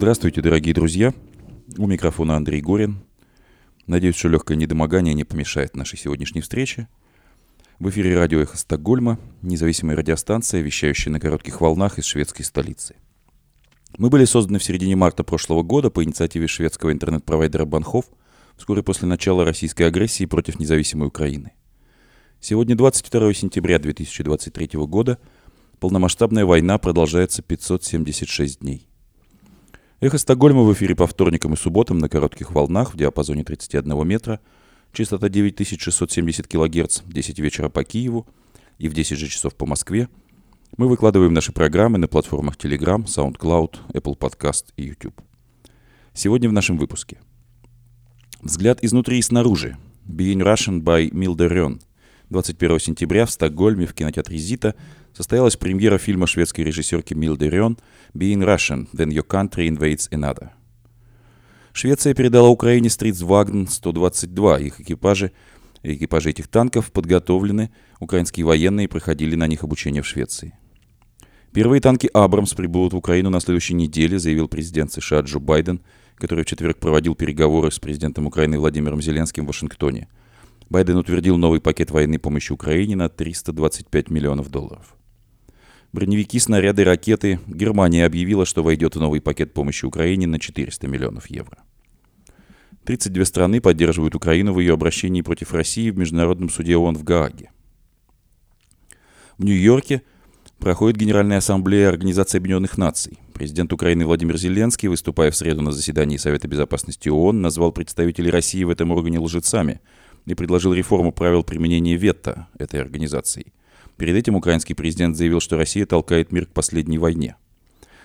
Здравствуйте, дорогие друзья. У микрофона Андрей Горин. Надеюсь, что легкое недомогание не помешает нашей сегодняшней встрече. В эфире радио «Эхо Стокгольма», независимая радиостанция, вещающая на коротких волнах из шведской столицы. Мы были созданы в середине марта прошлого года по инициативе шведского интернет-провайдера Банхов вскоре после начала российской агрессии против независимой Украины. Сегодня 22 сентября 2023 года. Полномасштабная война продолжается 576 дней. Эхо Стокгольма в эфире по вторникам и субботам на коротких волнах в диапазоне 31 метра, частота 9670 кГц, 10 вечера по Киеву и в 10 же часов по Москве. Мы выкладываем наши программы на платформах Telegram, SoundCloud, Apple Podcast и YouTube. Сегодня в нашем выпуске. Взгляд изнутри и снаружи. Being Russian by Milda Rön – 21 сентября в Стокгольме в кинотеатре «Зита» состоялась премьера фильма шведской режиссерки Милды Рён «Being Russian, Then Your Country Invades Another». Швеция передала Украине Стритсвагн 122. Их экипажи, экипажи этих танков подготовлены, украинские военные проходили на них обучение в Швеции. Первые танки «Абрамс» прибудут в Украину на следующей неделе, заявил президент США Джо Байден, который в четверг проводил переговоры с президентом Украины Владимиром Зеленским в Вашингтоне – Байден утвердил новый пакет военной помощи Украине на 325 миллионов долларов. Броневики, снаряды, ракеты. Германия объявила, что войдет в новый пакет помощи Украине на 400 миллионов евро. 32 страны поддерживают Украину в ее обращении против России в Международном суде ООН в Гааге. В Нью-Йорке проходит Генеральная ассамблея Организации Объединенных Наций. Президент Украины Владимир Зеленский, выступая в среду на заседании Совета Безопасности ООН, назвал представителей России в этом органе лжецами – и предложил реформу правил применения вето этой организации. Перед этим украинский президент заявил, что Россия толкает мир к последней войне.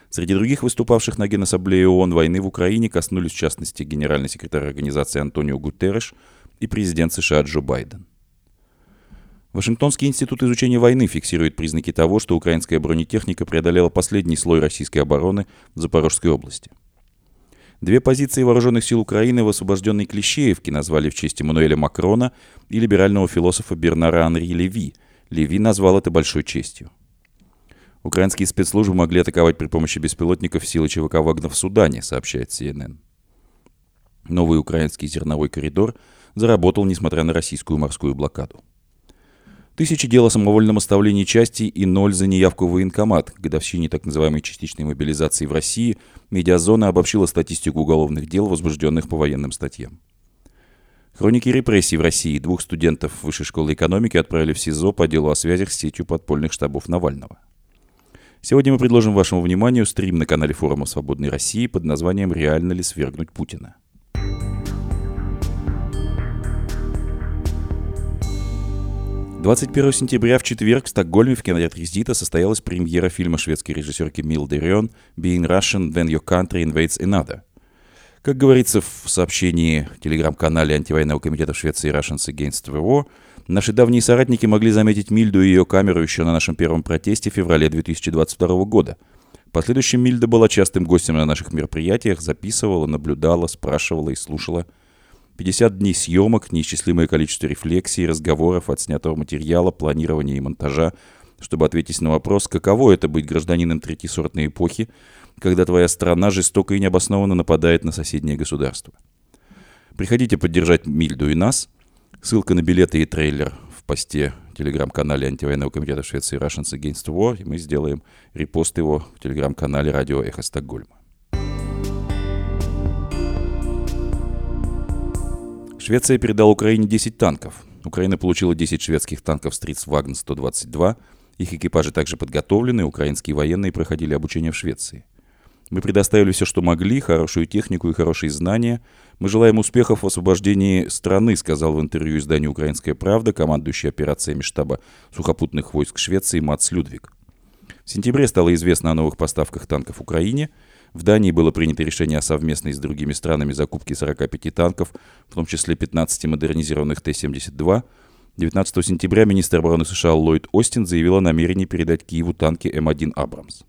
Среди других выступавших на Генассамблее ООН войны в Украине коснулись в частности генеральный секретарь организации Антонио Гутерреш и президент США Джо Байден. Вашингтонский институт изучения войны фиксирует признаки того, что украинская бронетехника преодолела последний слой российской обороны в Запорожской области – Две позиции вооруженных сил Украины в освобожденной Клещеевке назвали в честь Эммануэля Макрона и либерального философа Бернара Анри Леви. Леви назвал это большой честью. Украинские спецслужбы могли атаковать при помощи беспилотников силы ЧВК «Вагнер» в Судане, сообщает CNN. Новый украинский зерновой коридор заработал, несмотря на российскую морскую блокаду. Тысячи дел о самовольном оставлении части и ноль за неявку в военкомат. К годовщине так называемой частичной мобилизации в России Медиазона обобщила статистику уголовных дел, возбужденных по военным статьям. Хроники репрессий в России. Двух студентов Высшей школы экономики отправили в СИЗО по делу о связях с сетью подпольных штабов Навального. Сегодня мы предложим вашему вниманию стрим на канале форума «Свободной России» под названием «Реально ли свергнуть Путина?». 21 сентября в четверг в Стокгольме в кинотеатре Зита состоялась премьера фильма шведской режиссерки Милды Рён «Being Russian, Then Your Country Invades Another». Как говорится в сообщении в телеграм-канале антивоенного комитета в Швеции Russians Against the наши давние соратники могли заметить Мильду и ее камеру еще на нашем первом протесте в феврале 2022 года. В последующем Мильда была частым гостем на наших мероприятиях, записывала, наблюдала, спрашивала и слушала – 50 дней съемок, неисчислимое количество рефлексий, разговоров, отснятого материала, планирования и монтажа, чтобы ответить на вопрос, каково это быть гражданином третьесортной эпохи, когда твоя страна жестоко и необоснованно нападает на соседнее государство. Приходите поддержать Мильду и нас. Ссылка на билеты и трейлер в посте в телеграм-канале антивоенного комитета Швеции Russians Against War. И мы сделаем репост его в телеграм-канале радио Эхо Стокгольма. Швеция передала Украине 10 танков. Украина получила 10 шведских танков Стритсвагн 122. Их экипажи также подготовлены, украинские военные проходили обучение в Швеции. Мы предоставили все, что могли, хорошую технику и хорошие знания. Мы желаем успехов в освобождении страны, сказал в интервью изданию «Украинская правда» командующий операциями штаба сухопутных войск Швеции Мац Людвиг. В сентябре стало известно о новых поставках танков Украине – в Дании было принято решение о совместной с другими странами закупке 45 танков, в том числе 15 модернизированных Т-72. 19 сентября министр обороны США Ллойд Остин заявил о намерении передать Киеву танки М1 «Абрамс».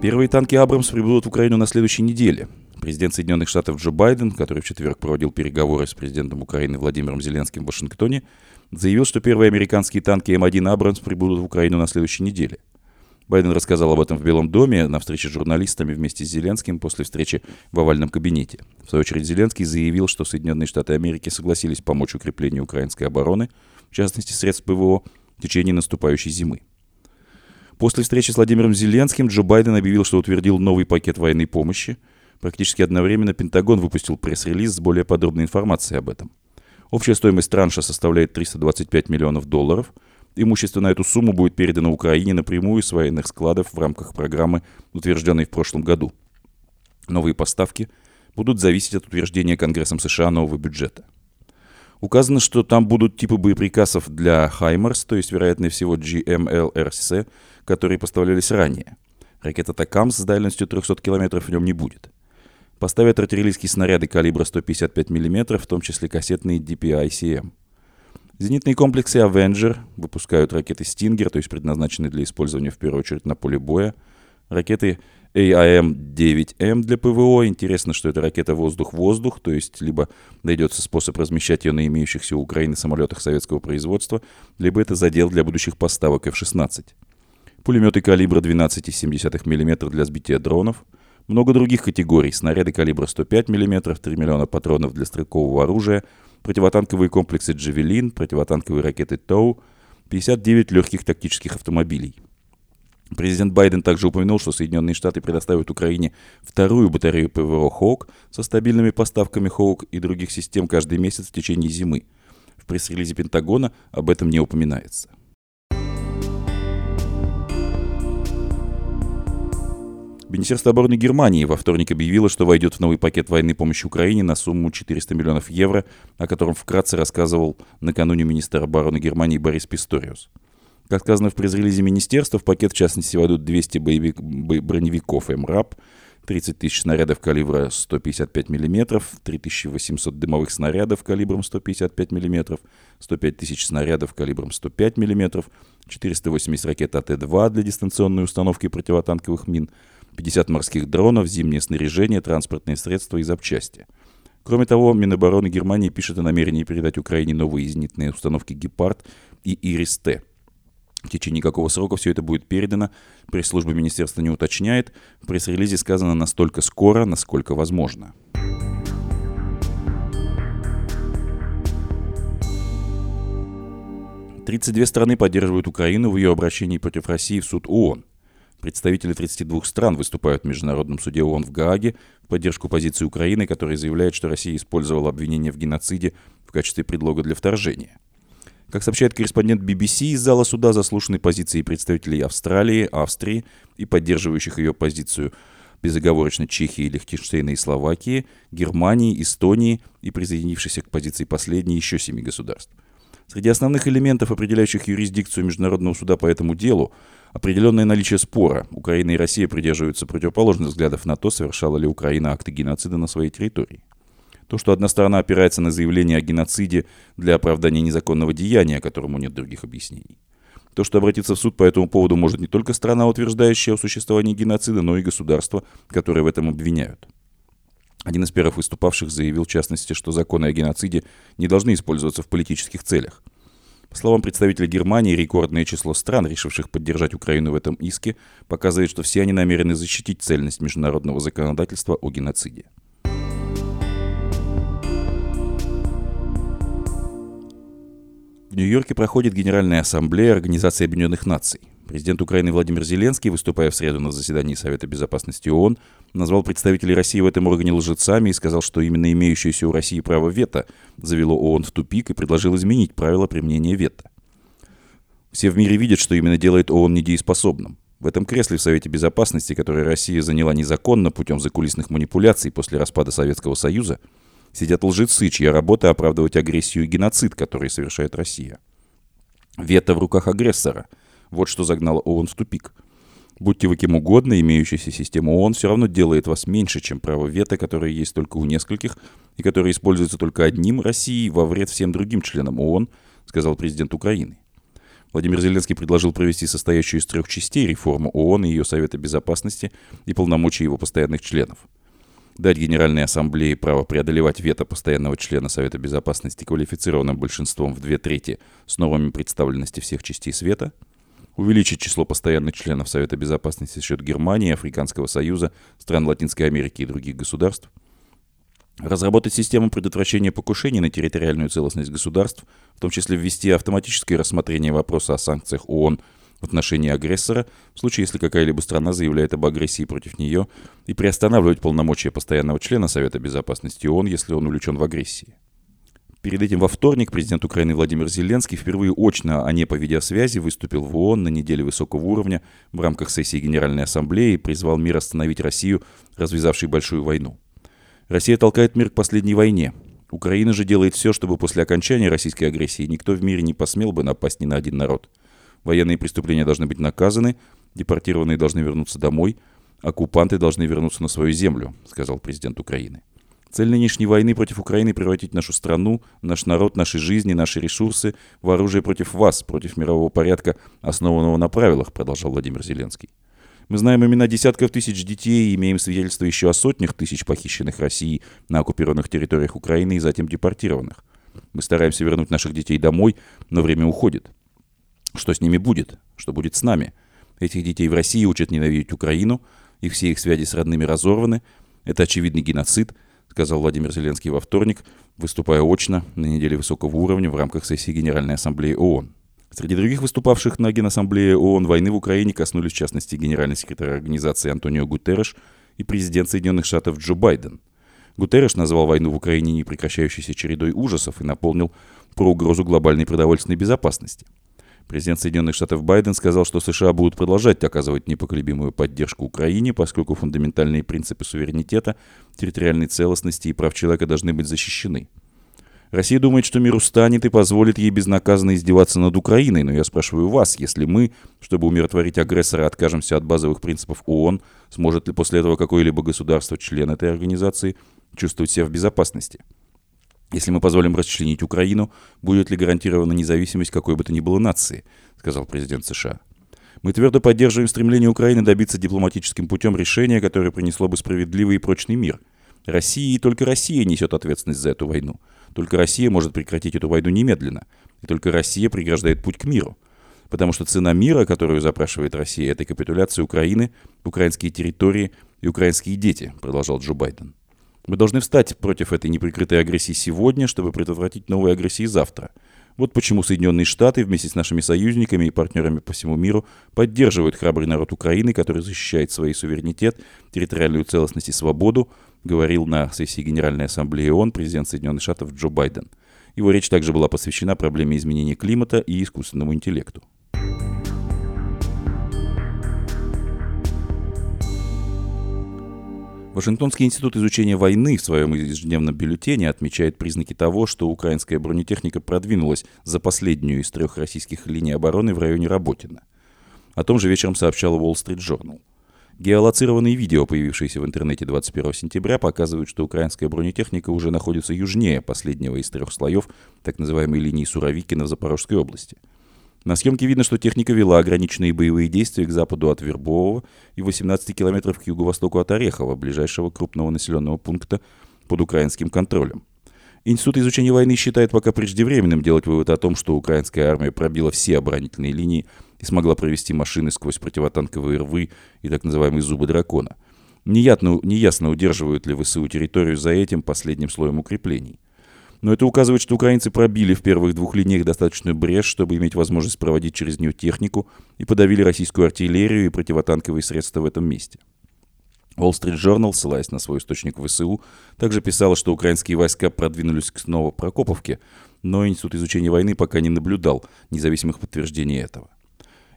Первые танки «Абрамс» прибудут в Украину на следующей неделе. Президент Соединенных Штатов Джо Байден, который в четверг проводил переговоры с президентом Украины Владимиром Зеленским в Вашингтоне, заявил, что первые американские танки М1 «Абрамс» прибудут в Украину на следующей неделе. Байден рассказал об этом в Белом доме на встрече с журналистами вместе с Зеленским после встречи в овальном кабинете. В свою очередь Зеленский заявил, что Соединенные Штаты Америки согласились помочь укреплению украинской обороны, в частности средств ПВО, в течение наступающей зимы. После встречи с Владимиром Зеленским Джо Байден объявил, что утвердил новый пакет военной помощи – Практически одновременно Пентагон выпустил пресс-релиз с более подробной информацией об этом. Общая стоимость транша составляет 325 миллионов долларов. Имущество на эту сумму будет передано Украине напрямую из военных складов в рамках программы, утвержденной в прошлом году. Новые поставки будут зависеть от утверждения Конгрессом США нового бюджета. Указано, что там будут типы боеприпасов для «Хаймерс», то есть, вероятнее всего, GMLRC, которые поставлялись ранее. Ракета «Такамс» с дальностью 300 км в нем не будет – Поставят артиллерийские снаряды калибра 155 мм, в том числе кассетные DPI-CM. Зенитные комплексы Avenger выпускают ракеты Stinger, то есть предназначенные для использования в первую очередь на поле боя. Ракеты AIM-9M для ПВО. Интересно, что это ракета воздух-воздух, то есть либо найдется способ размещать ее на имеющихся у Украины самолетах советского производства, либо это задел для будущих поставок F-16. Пулеметы калибра 12,7 мм для сбития дронов – много других категорий. Снаряды калибра 105 мм, 3 миллиона патронов для стрелкового оружия, противотанковые комплексы «Джавелин», противотанковые ракеты «Тоу», 59 легких тактических автомобилей. Президент Байден также упомянул, что Соединенные Штаты предоставят Украине вторую батарею ПВО «Хоук» со стабильными поставками «Хоук» и других систем каждый месяц в течение зимы. В пресс-релизе Пентагона об этом не упоминается. Министерство обороны Германии во вторник объявило, что войдет в новый пакет военной помощи Украине на сумму 400 миллионов евро, о котором вкратце рассказывал накануне министр обороны Германии Борис Писториус. Как сказано в пресс-релизе министерства, в пакет в частности войдут 200 боевик, броневиков МРАП, 30 тысяч снарядов калибра 155 мм, 3800 дымовых снарядов калибром 155 мм, 105 тысяч снарядов калибром 105 мм, 480 ракет АТ-2 для дистанционной установки противотанковых мин, 50 морских дронов, зимнее снаряжение, транспортные средства и запчасти. Кроме того, Минобороны Германии пишет о намерении передать Украине новые зенитные установки «Гепард» и «Ирис-Т». В течение какого срока все это будет передано, пресс-служба министерства не уточняет. В пресс-релизе сказано настолько скоро, насколько возможно. Тридцать две страны поддерживают Украину в ее обращении против России в суд ООН. Представители 32 стран выступают в Международном суде ООН в Гааге в поддержку позиции Украины, которая заявляет, что Россия использовала обвинение в геноциде в качестве предлога для вторжения. Как сообщает корреспондент BBC, из зала суда заслушаны позиции представителей Австралии, Австрии и поддерживающих ее позицию безоговорочно Чехии, Лихтенштейна и Словакии, Германии, Эстонии и присоединившихся к позиции последней еще семи государств. Среди основных элементов, определяющих юрисдикцию Международного суда по этому делу, определенное наличие спора. Украина и Россия придерживаются противоположных взглядов на то, совершала ли Украина акты геноцида на своей территории. То, что одна сторона опирается на заявление о геноциде для оправдания незаконного деяния, которому нет других объяснений. То, что обратиться в суд по этому поводу может не только страна, утверждающая о существовании геноцида, но и государство, которое в этом обвиняют. Один из первых выступавших заявил, в частности, что законы о геноциде не должны использоваться в политических целях. По словам представителя Германии, рекордное число стран, решивших поддержать Украину в этом иске, показывает, что все они намерены защитить цельность международного законодательства о геноциде. В Нью-Йорке проходит Генеральная ассамблея Организации Объединенных Наций. Президент Украины Владимир Зеленский, выступая в среду на заседании Совета Безопасности ООН, назвал представителей России в этом органе лжецами и сказал, что именно имеющееся у России право вето завело ООН в тупик и предложил изменить правила применения вето. Все в мире видят, что именно делает ООН недееспособным. В этом кресле в Совете Безопасности, которое Россия заняла незаконно путем закулисных манипуляций после распада Советского Союза, сидят лжецы, чья работа оправдывать агрессию и геноцид, который совершает Россия. Вето в руках агрессора – вот что загнало ООН в тупик. Будьте вы кем угодно, имеющаяся система ООН все равно делает вас меньше, чем право вето, которое есть только у нескольких и которое используется только одним Россией во вред всем другим членам ООН, сказал президент Украины. Владимир Зеленский предложил провести состоящую из трех частей реформу ООН и ее Совета Безопасности и полномочий его постоянных членов. дать Генеральной Ассамблее право преодолевать вето постоянного члена Совета Безопасности квалифицированным большинством в две трети с нормами представленности всех частей света, увеличить число постоянных членов Совета Безопасности за счет Германии, Африканского Союза, стран Латинской Америки и других государств, разработать систему предотвращения покушений на территориальную целостность государств, в том числе ввести автоматическое рассмотрение вопроса о санкциях ООН в отношении агрессора, в случае, если какая-либо страна заявляет об агрессии против нее, и приостанавливать полномочия постоянного члена Совета Безопасности ООН, если он увлечен в агрессии. Перед этим во вторник президент Украины Владимир Зеленский впервые очно, а не по видеосвязи, выступил в ООН на неделе высокого уровня в рамках сессии Генеральной Ассамблеи и призвал мир остановить Россию, развязавшей большую войну. Россия толкает мир к последней войне. Украина же делает все, чтобы после окончания российской агрессии никто в мире не посмел бы напасть ни на один народ – Военные преступления должны быть наказаны, депортированные должны вернуться домой, оккупанты должны вернуться на свою землю, сказал президент Украины. Цель нынешней войны против Украины – превратить нашу страну, наш народ, наши жизни, наши ресурсы в оружие против вас, против мирового порядка, основанного на правилах, продолжал Владимир Зеленский. Мы знаем имена десятков тысяч детей и имеем свидетельства еще о сотнях тысяч похищенных Россией на оккупированных территориях Украины и затем депортированных. Мы стараемся вернуть наших детей домой, но время уходит. Что с ними будет? Что будет с нами? Этих детей в России учат ненавидеть Украину, и все их связи с родными разорваны. Это очевидный геноцид, сказал Владимир Зеленский во вторник, выступая очно на неделе высокого уровня в рамках сессии Генеральной Ассамблеи ООН. Среди других выступавших на Генассамблее ООН войны в Украине коснулись в частности генеральный секретарь организации Антонио Гутерреш и президент Соединенных Штатов Джо Байден. Гутерреш назвал войну в Украине непрекращающейся чередой ужасов и наполнил про угрозу глобальной продовольственной безопасности – Президент Соединенных Штатов Байден сказал, что США будут продолжать оказывать непоколебимую поддержку Украине, поскольку фундаментальные принципы суверенитета, территориальной целостности и прав человека должны быть защищены. Россия думает, что мир устанет и позволит ей безнаказанно издеваться над Украиной, но я спрашиваю вас, если мы, чтобы умиротворить агрессора, откажемся от базовых принципов ООН, сможет ли после этого какое-либо государство, член этой организации, чувствовать себя в безопасности? Если мы позволим расчленить Украину, будет ли гарантирована независимость какой бы то ни было нации, сказал президент США. Мы твердо поддерживаем стремление Украины добиться дипломатическим путем решения, которое принесло бы справедливый и прочный мир. Россия и только Россия несет ответственность за эту войну. Только Россия может прекратить эту войну немедленно. И только Россия преграждает путь к миру. Потому что цена мира, которую запрашивает Россия, это капитуляция Украины, украинские территории и украинские дети, продолжал Джо Байден. Мы должны встать против этой неприкрытой агрессии сегодня, чтобы предотвратить новые агрессии завтра. Вот почему Соединенные Штаты вместе с нашими союзниками и партнерами по всему миру поддерживают храбрый народ Украины, который защищает свой суверенитет, территориальную целостность и свободу, говорил на сессии Генеральной Ассамблеи ООН президент Соединенных Штатов Джо Байден. Его речь также была посвящена проблеме изменения климата и искусственному интеллекту. Вашингтонский институт изучения войны в своем ежедневном бюллетене отмечает признаки того, что украинская бронетехника продвинулась за последнюю из трех российских линий обороны в районе Работина. О том же вечером сообщал Wall Street Journal. Геолоцированные видео, появившиеся в интернете 21 сентября, показывают, что украинская бронетехника уже находится южнее последнего из трех слоев так называемой линии Суровикина в Запорожской области – на съемке видно, что техника вела ограниченные боевые действия к западу от Вербового и 18 километров к юго-востоку от Орехова, ближайшего крупного населенного пункта под украинским контролем. Институт изучения войны считает пока преждевременным делать вывод о том, что украинская армия пробила все оборонительные линии и смогла провести машины сквозь противотанковые рвы и так называемые зубы дракона. Неясно, неясно удерживают ли ВСУ территорию за этим последним слоем укреплений. Но это указывает, что украинцы пробили в первых двух линиях достаточную брешь, чтобы иметь возможность проводить через нее технику, и подавили российскую артиллерию и противотанковые средства в этом месте. Wall Street Journal, ссылаясь на свой источник ВСУ, также писала, что украинские войска продвинулись к Новопрокоповке, но Институт изучения войны пока не наблюдал независимых подтверждений этого.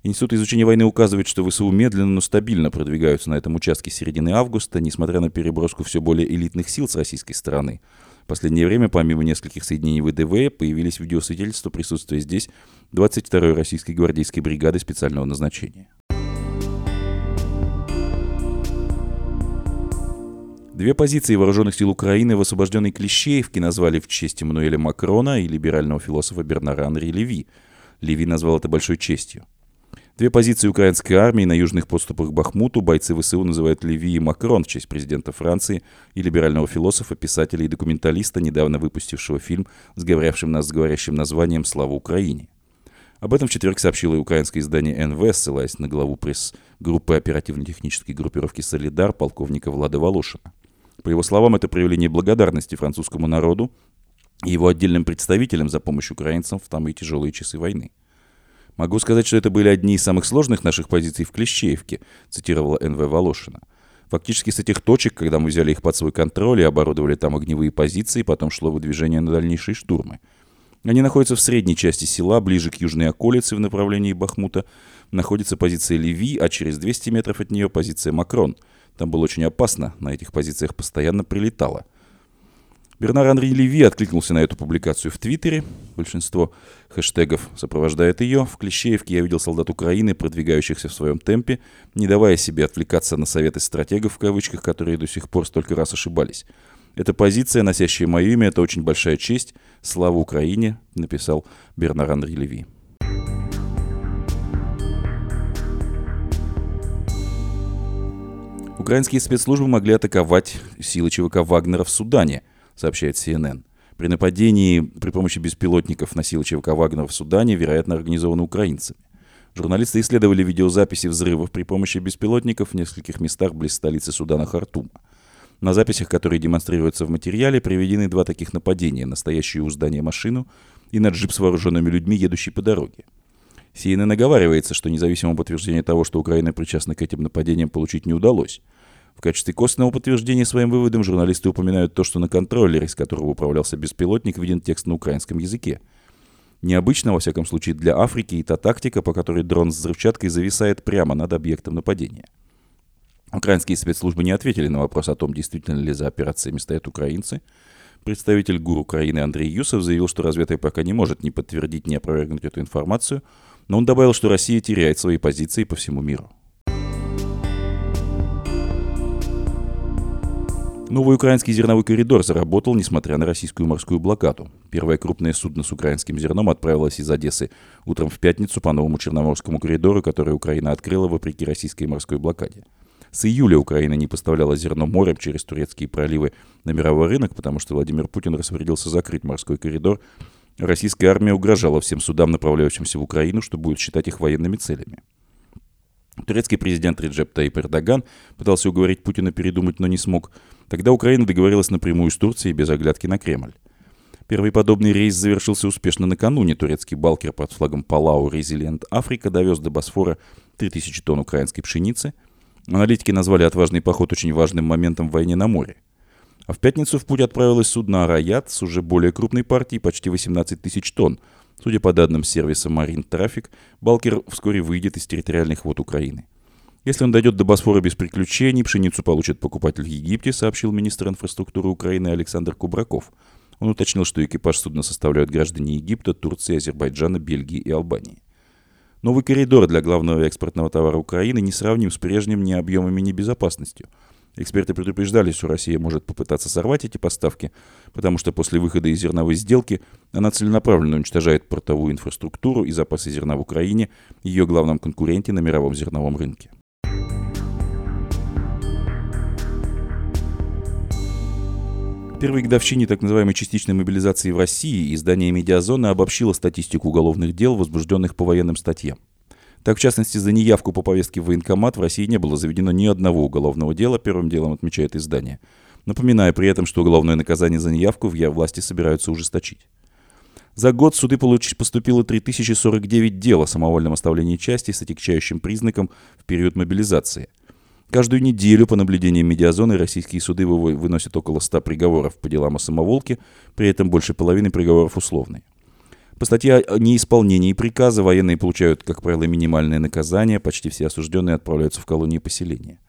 Институт изучения войны указывает, что ВСУ медленно, но стабильно продвигаются на этом участке с середины августа, несмотря на переброску все более элитных сил с российской стороны – в последнее время, помимо нескольких соединений ВДВ, появились видеосвидетельства присутствия здесь 22-й российской гвардейской бригады специального назначения. Две позиции вооруженных сил Украины в освобожденной Клещеевке назвали в честь Эммануэля Макрона и либерального философа Бернара Анри Леви. Леви назвал это большой честью. Две позиции украинской армии на южных подступах к Бахмуту бойцы ВСУ называют Леви и Макрон в честь президента Франции и либерального философа, писателя и документалиста, недавно выпустившего фильм с говорящим нас говорящим названием «Слава Украине». Об этом в четверг сообщило и украинское издание НВ, ссылаясь на главу пресс-группы оперативно-технической группировки «Солидар» полковника Влада Волошина. По его словам, это проявление благодарности французскому народу и его отдельным представителям за помощь украинцам в самые тяжелые часы войны. «Могу сказать, что это были одни из самых сложных наших позиций в Клещеевке», цитировала НВ Волошина. Фактически с этих точек, когда мы взяли их под свой контроль и оборудовали там огневые позиции, потом шло выдвижение на дальнейшие штурмы. Они находятся в средней части села, ближе к южной околице в направлении Бахмута. Находится позиция Леви, а через 200 метров от нее позиция Макрон. Там было очень опасно, на этих позициях постоянно прилетало. Бернар Анри Леви откликнулся на эту публикацию в Твиттере. Большинство хэштегов сопровождает ее. В Клещеевке я видел солдат Украины, продвигающихся в своем темпе, не давая себе отвлекаться на советы стратегов, в кавычках, которые до сих пор столько раз ошибались. Эта позиция, носящая мое имя, это очень большая честь. Слава Украине, написал Бернар Анри Леви. Украинские спецслужбы могли атаковать силы ЧВК Вагнера в Судане – сообщает CNN. При нападении при помощи беспилотников на силы ЧВК Вагнера в Судане, вероятно, организованы украинцами. Журналисты исследовали видеозаписи взрывов при помощи беспилотников в нескольких местах близ столицы Судана Хартума. На записях, которые демонстрируются в материале, приведены два таких нападения на стоящую у здания машину и на джип с вооруженными людьми, едущий по дороге. CNN наговаривается, что независимого подтверждения того, что Украина причастна к этим нападениям, получить не удалось. В качестве костного подтверждения своим выводам журналисты упоминают то, что на контроллере, из которого управлялся беспилотник, виден текст на украинском языке. Необычно, во всяком случае, для Африки и та тактика, по которой дрон с взрывчаткой зависает прямо над объектом нападения. Украинские спецслужбы не ответили на вопрос о том, действительно ли за операциями стоят украинцы. Представитель ГУР Украины Андрей Юсов заявил, что разведка пока не может ни подтвердить, ни опровергнуть эту информацию, но он добавил, что Россия теряет свои позиции по всему миру. Новый украинский зерновой коридор заработал, несмотря на российскую морскую блокаду. Первое крупное судно с украинским зерном отправилось из Одессы утром в пятницу по новому Черноморскому коридору, который Украина открыла вопреки российской морской блокаде. С июля Украина не поставляла зерно морем через турецкие проливы на мировой рынок, потому что Владимир Путин распорядился закрыть морской коридор. Российская армия угрожала всем судам, направляющимся в Украину, что будет считать их военными целями. Турецкий президент Реджеп Таип Эрдоган пытался уговорить Путина передумать, но не смог. Тогда Украина договорилась напрямую с Турцией без оглядки на Кремль. Первый подобный рейс завершился успешно накануне. Турецкий балкер под флагом Палау Резилиент Африка довез до Босфора 3000 тонн украинской пшеницы. Аналитики назвали отважный поход очень важным моментом в войне на море. А в пятницу в путь отправилось судно «Араят» с уже более крупной партией, почти 18 тысяч тонн, Судя по данным сервиса Marine Traffic, Балкер вскоре выйдет из территориальных вод Украины. Если он дойдет до Босфора без приключений, пшеницу получит покупатель в Египте, сообщил министр инфраструктуры Украины Александр Кубраков. Он уточнил, что экипаж судна составляют граждане Египта, Турции, Азербайджана, Бельгии и Албании. Новый коридор для главного экспортного товара Украины не сравним с прежним ни объемами, ни безопасностью – Эксперты предупреждали, что Россия может попытаться сорвать эти поставки, потому что после выхода из зерновой сделки она целенаправленно уничтожает портовую инфраструктуру и запасы зерна в Украине, ее главном конкуренте на мировом зерновом рынке. Первой годовщине так называемой частичной мобилизации в России издание «Медиазона» обобщило статистику уголовных дел, возбужденных по военным статьям. Так, в частности, за неявку по повестке в военкомат в России не было заведено ни одного уголовного дела, первым делом отмечает издание. Напоминая при этом, что уголовное наказание за неявку в я власти собираются ужесточить. За год в суды получ... поступило 3049 дел о самовольном оставлении части с отягчающим признаком в период мобилизации. Каждую неделю по наблюдениям медиазоны российские суды выносят около 100 приговоров по делам о самоволке, при этом больше половины приговоров условные. По статье о неисполнении приказа военные получают, как правило, минимальное наказание, почти все осужденные отправляются в колонии поселения.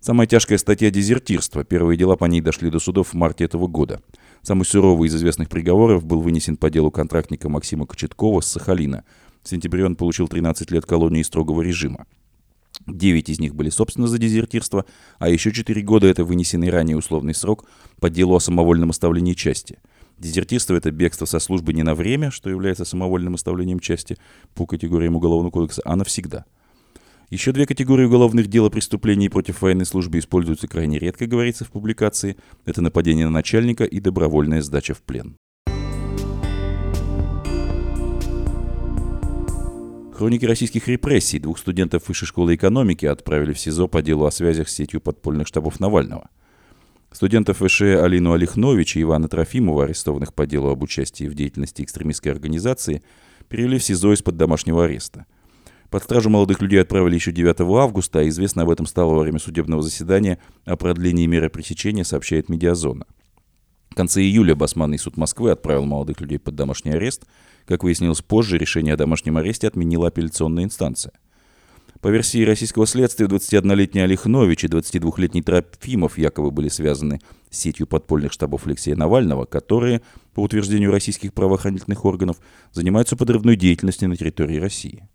Самая тяжкая статья – дезертирство. Первые дела по ней дошли до судов в марте этого года. Самый суровый из известных приговоров был вынесен по делу контрактника Максима Кочеткова с Сахалина. В сентябре он получил 13 лет колонии строгого режима. Девять из них были, собственно, за дезертирство, а еще четыре года – это вынесенный ранее условный срок по делу о самовольном оставлении части – Дезертирство – это бегство со службы не на время, что является самовольным оставлением части по категориям Уголовного кодекса, а навсегда. Еще две категории уголовных дел о преступлении против военной службы используются крайне редко, говорится в публикации. Это нападение на начальника и добровольная сдача в плен. Хроники российских репрессий двух студентов Высшей школы экономики отправили в СИЗО по делу о связях с сетью подпольных штабов Навального. Студентов ВШ Алину Олехнович и Ивана Трофимова, арестованных по делу об участии в деятельности экстремистской организации, перевели в СИЗО из-под домашнего ареста. Под стражу молодых людей отправили еще 9 августа, а известно об этом стало во время судебного заседания о продлении меры пресечения, сообщает Медиазона. В конце июля Басманный суд Москвы отправил молодых людей под домашний арест – как выяснилось позже, решение о домашнем аресте отменила апелляционная инстанция. По версии российского следствия, 21-летний Олехнович и 22-летний Трофимов якобы были связаны с сетью подпольных штабов Алексея Навального, которые, по утверждению российских правоохранительных органов, занимаются подрывной деятельностью на территории России.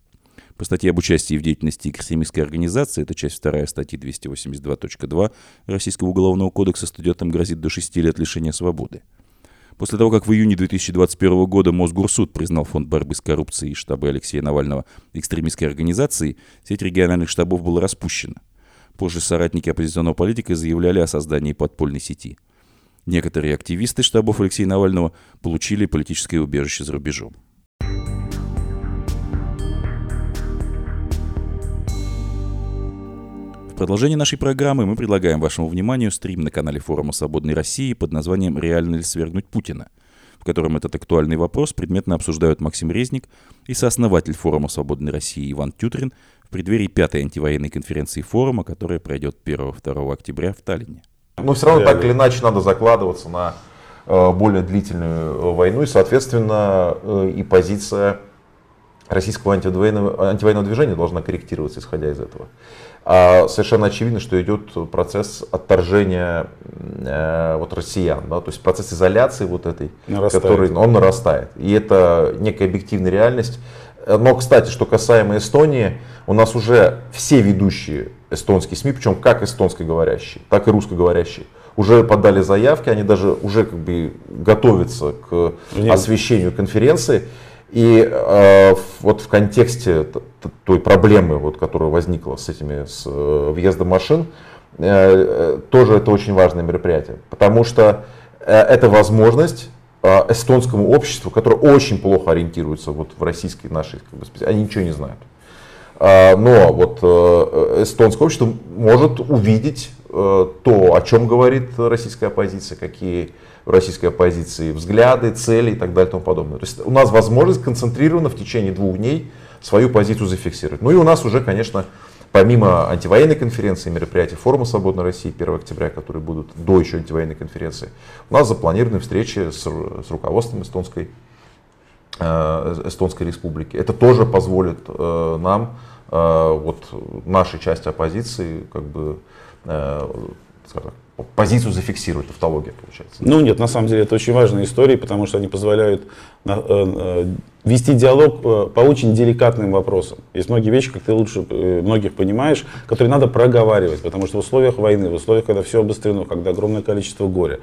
По статье об участии в деятельности экстремистской организации, это часть 2 статьи 282.2 Российского уголовного кодекса, студентам грозит до 6 лет лишения свободы. После того, как в июне 2021 года Мосгорсуд признал Фонд борьбы с коррупцией и штабы Алексея Навального экстремистской организацией, сеть региональных штабов была распущена. Позже соратники оппозиционного политика заявляли о создании подпольной сети. Некоторые активисты штабов Алексея Навального получили политическое убежище за рубежом. В продолжение нашей программы мы предлагаем вашему вниманию стрим на канале форума «Свободной России» под названием «Реально ли свергнуть Путина?», в котором этот актуальный вопрос предметно обсуждают Максим Резник и сооснователь форума «Свободной России» Иван Тютрин в преддверии пятой антивоенной конференции форума, которая пройдет 1-2 октября в Таллине. Но все равно так или иначе надо закладываться на э, более длительную э, войну, и, соответственно, э, и позиция российского антивоенного, антивоенного движения должна корректироваться, исходя из этого. А совершенно очевидно, что идет процесс отторжения э, вот россиян, да, то есть процесс изоляции вот этой, нарастает. который он нарастает. И это некая объективная реальность. Но, кстати, что касаемо Эстонии, у нас уже все ведущие эстонские СМИ, причем как эстонскоговорящие, так и русскоговорящие, уже подали заявки, они даже уже как бы готовятся к освещению конференции. И э, вот в контексте той проблемы, вот, которая возникла с этими с э, въездом машин, э, э, тоже это очень важное мероприятие, потому что э, это возможность э, эстонскому обществу, которое очень плохо ориентируется вот в российской нашей, как бы, они ничего не знают. Но вот эстонское общество может увидеть то, о чем говорит российская оппозиция, какие российской оппозиции взгляды, цели и так далее и тому подобное. То есть у нас возможность концентрированно в течение двух дней свою позицию зафиксировать. Ну и у нас уже, конечно, помимо антивоенной конференции, мероприятий форума Свободной России 1 октября, которые будут до еще антивоенной конференции, у нас запланированы встречи с, с руководством эстонской, э, эстонской республики. Это тоже позволит э, нам, э, вот нашей части оппозиции, как бы, скажем так, позицию зафиксирует, тавтология получается. Ну нет, на самом деле это очень важные истории, потому что они позволяют э, э, вести диалог э, по очень деликатным вопросам. Есть многие вещи, как ты лучше многих понимаешь, которые надо проговаривать, потому что в условиях войны, в условиях, когда все обострено, когда огромное количество горя,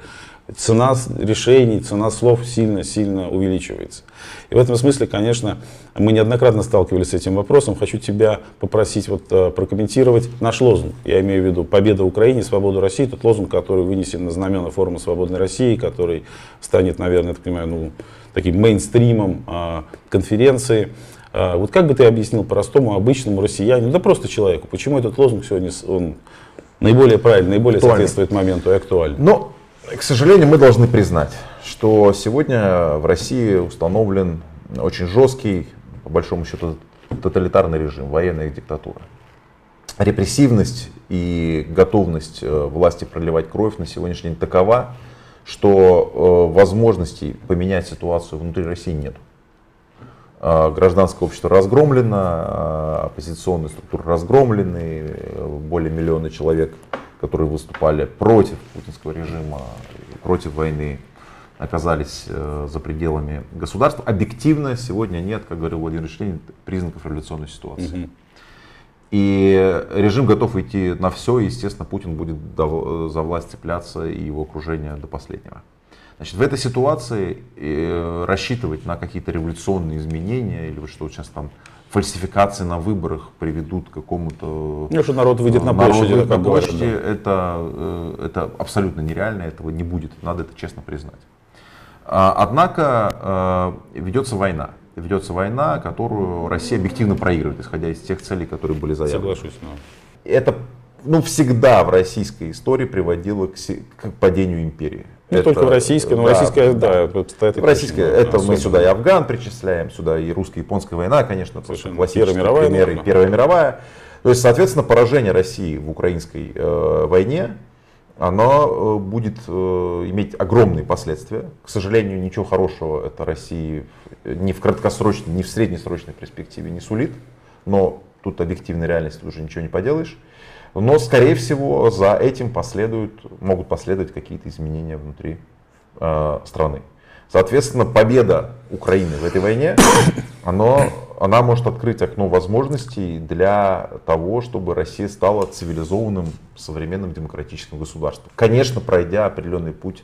цена решений, цена слов сильно-сильно увеличивается. И в этом смысле, конечно, мы неоднократно сталкивались с этим вопросом. Хочу тебя попросить вот, э, прокомментировать наш лозунг. Я имею в виду «Победа Украине, свобода России». Тот лозунг, который вынесен на знамена форума «Свободной России», который станет, наверное, я так понимаю, ну, таким мейнстримом а, конференции. А, вот как бы ты объяснил простому, обычному россиянину, да просто человеку, почему этот лозунг сегодня он наиболее правильный, наиболее соответствует моменту и актуален? Ну, к сожалению, мы должны признать, что сегодня в России установлен очень жесткий, по большому счету, тоталитарный режим, военная диктатура. Репрессивность и готовность э, власти проливать кровь на сегодняшний день такова, что э, возможностей поменять ситуацию внутри России нет. Э, гражданское общество разгромлено, оппозиционные структуры разгромлены, более миллиона человек которые выступали против путинского режима, против войны, оказались э, за пределами государства. Объективно сегодня нет, как говорил Владимир Ильич признаков революционной ситуации. Угу. И режим готов идти на все, и, естественно, Путин будет за власть цепляться и его окружение до последнего. Значит, в этой ситуации э, рассчитывать на какие-то революционные изменения или вот что сейчас там фальсификации на выборах приведут к какому-то... Ну, что народ выйдет на народ площади, как на площади, да. это, э, это абсолютно нереально, этого не будет, надо это честно признать. А, Однако э, ведется война. Ведется война, которую Россия объективно проигрывает, исходя из тех целей, которые были заявлены. Соглашусь. но- Это ну, всегда в российской истории приводило к, к падению империи. Не Это- только в российской, но да, российская, да, стоит в российской, это мы особенно. сюда и Афган причисляем, сюда и русско-японская война, конечно, Совершенно. классические Первая мировая, примеры, наверное. Первая мировая. То есть, соответственно, поражение России в украинской э, войне, оно э, будет э, иметь огромные последствия. К сожалению, ничего хорошего это России ни в краткосрочной, ни в среднесрочной перспективе не сулит. Но тут объективная реальность уже ничего не поделаешь. Но, скорее всего, за этим последуют, могут последовать какие-то изменения внутри э, страны. Соответственно, победа Украины в этой войне, оно, она может открыть окно возможностей для того, чтобы Россия стала цивилизованным, современным демократическим государством. Конечно, пройдя определенный путь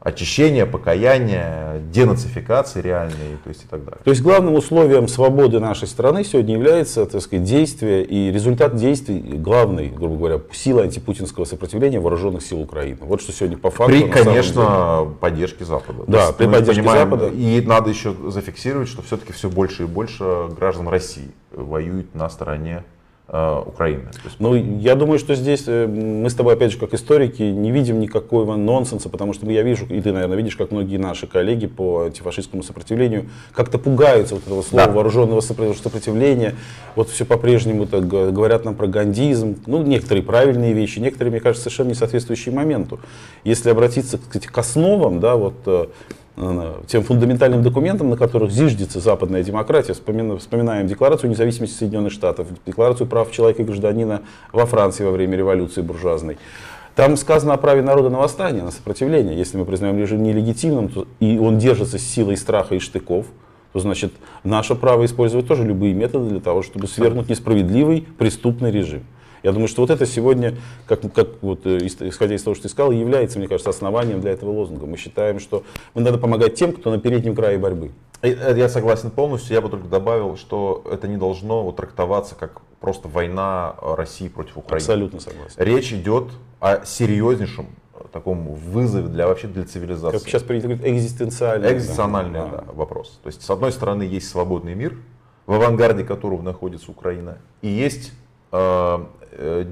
очищения, покаяния, денацификации реальной, то есть и так далее. То есть главным условием свободы нашей страны сегодня является, так сказать, действие и результат действий главной, грубо говоря, силы антипутинского сопротивления вооруженных сил Украины. Вот что сегодня по факту. При, самом деле. конечно, поддержке Запада. Да, есть при поддержке Запада. И надо еще зафиксировать, что все-таки все больше и больше граждан России воюют на стороне Украины. То есть Ну, я думаю, что здесь э, мы с тобой, опять же, как историки, не видим никакого нонсенса, потому что я вижу, и ты, наверное, видишь, как многие наши коллеги по антифашистскому сопротивлению как-то пугаются вот этого слова Да. вооруженного сопро- сопротивления. Вот все по-прежнему говорят нам про гандизм. Ну, некоторые правильные вещи, некоторые, мне кажется, совершенно не соответствующие моменту. Если обратиться кстати, к основам, да, вот э, э, тем фундаментальным документам, на которых зиждется западная демократия. Вспомина- Вспоминаем Декларацию независимости Соединенных Штатов, Декларацию прав человека и гражданина во Франции во время революции буржуазной. Там сказано о праве народа на восстание, на сопротивление. Если мы признаем режим нелегитимным, то, и он держится с силой страха и штыков, то значит наше право использовать тоже любые методы для того, чтобы свергнуть несправедливый преступный режим. Я думаю, что вот это сегодня, как, как вот, э, ис- исходя из того, что ты сказал, является, мне кажется, основанием для этого лозунга. Мы считаем, что мы надо помогать тем, кто на переднем крае борьбы. И, э, Я согласен полностью. Я бы только добавил, что это не должно вот трактоваться как просто война э, России против Украины. Абсолютно согласен. Речь идет о серьезнейшем э, таком вызове для вообще для цивилизации. Как сейчас принято говорить, экзистенциальный. Экзистенциальный да. да, вопрос. То есть, с одной стороны, есть свободный мир, в авангарде которого находится Украина, и есть э, э,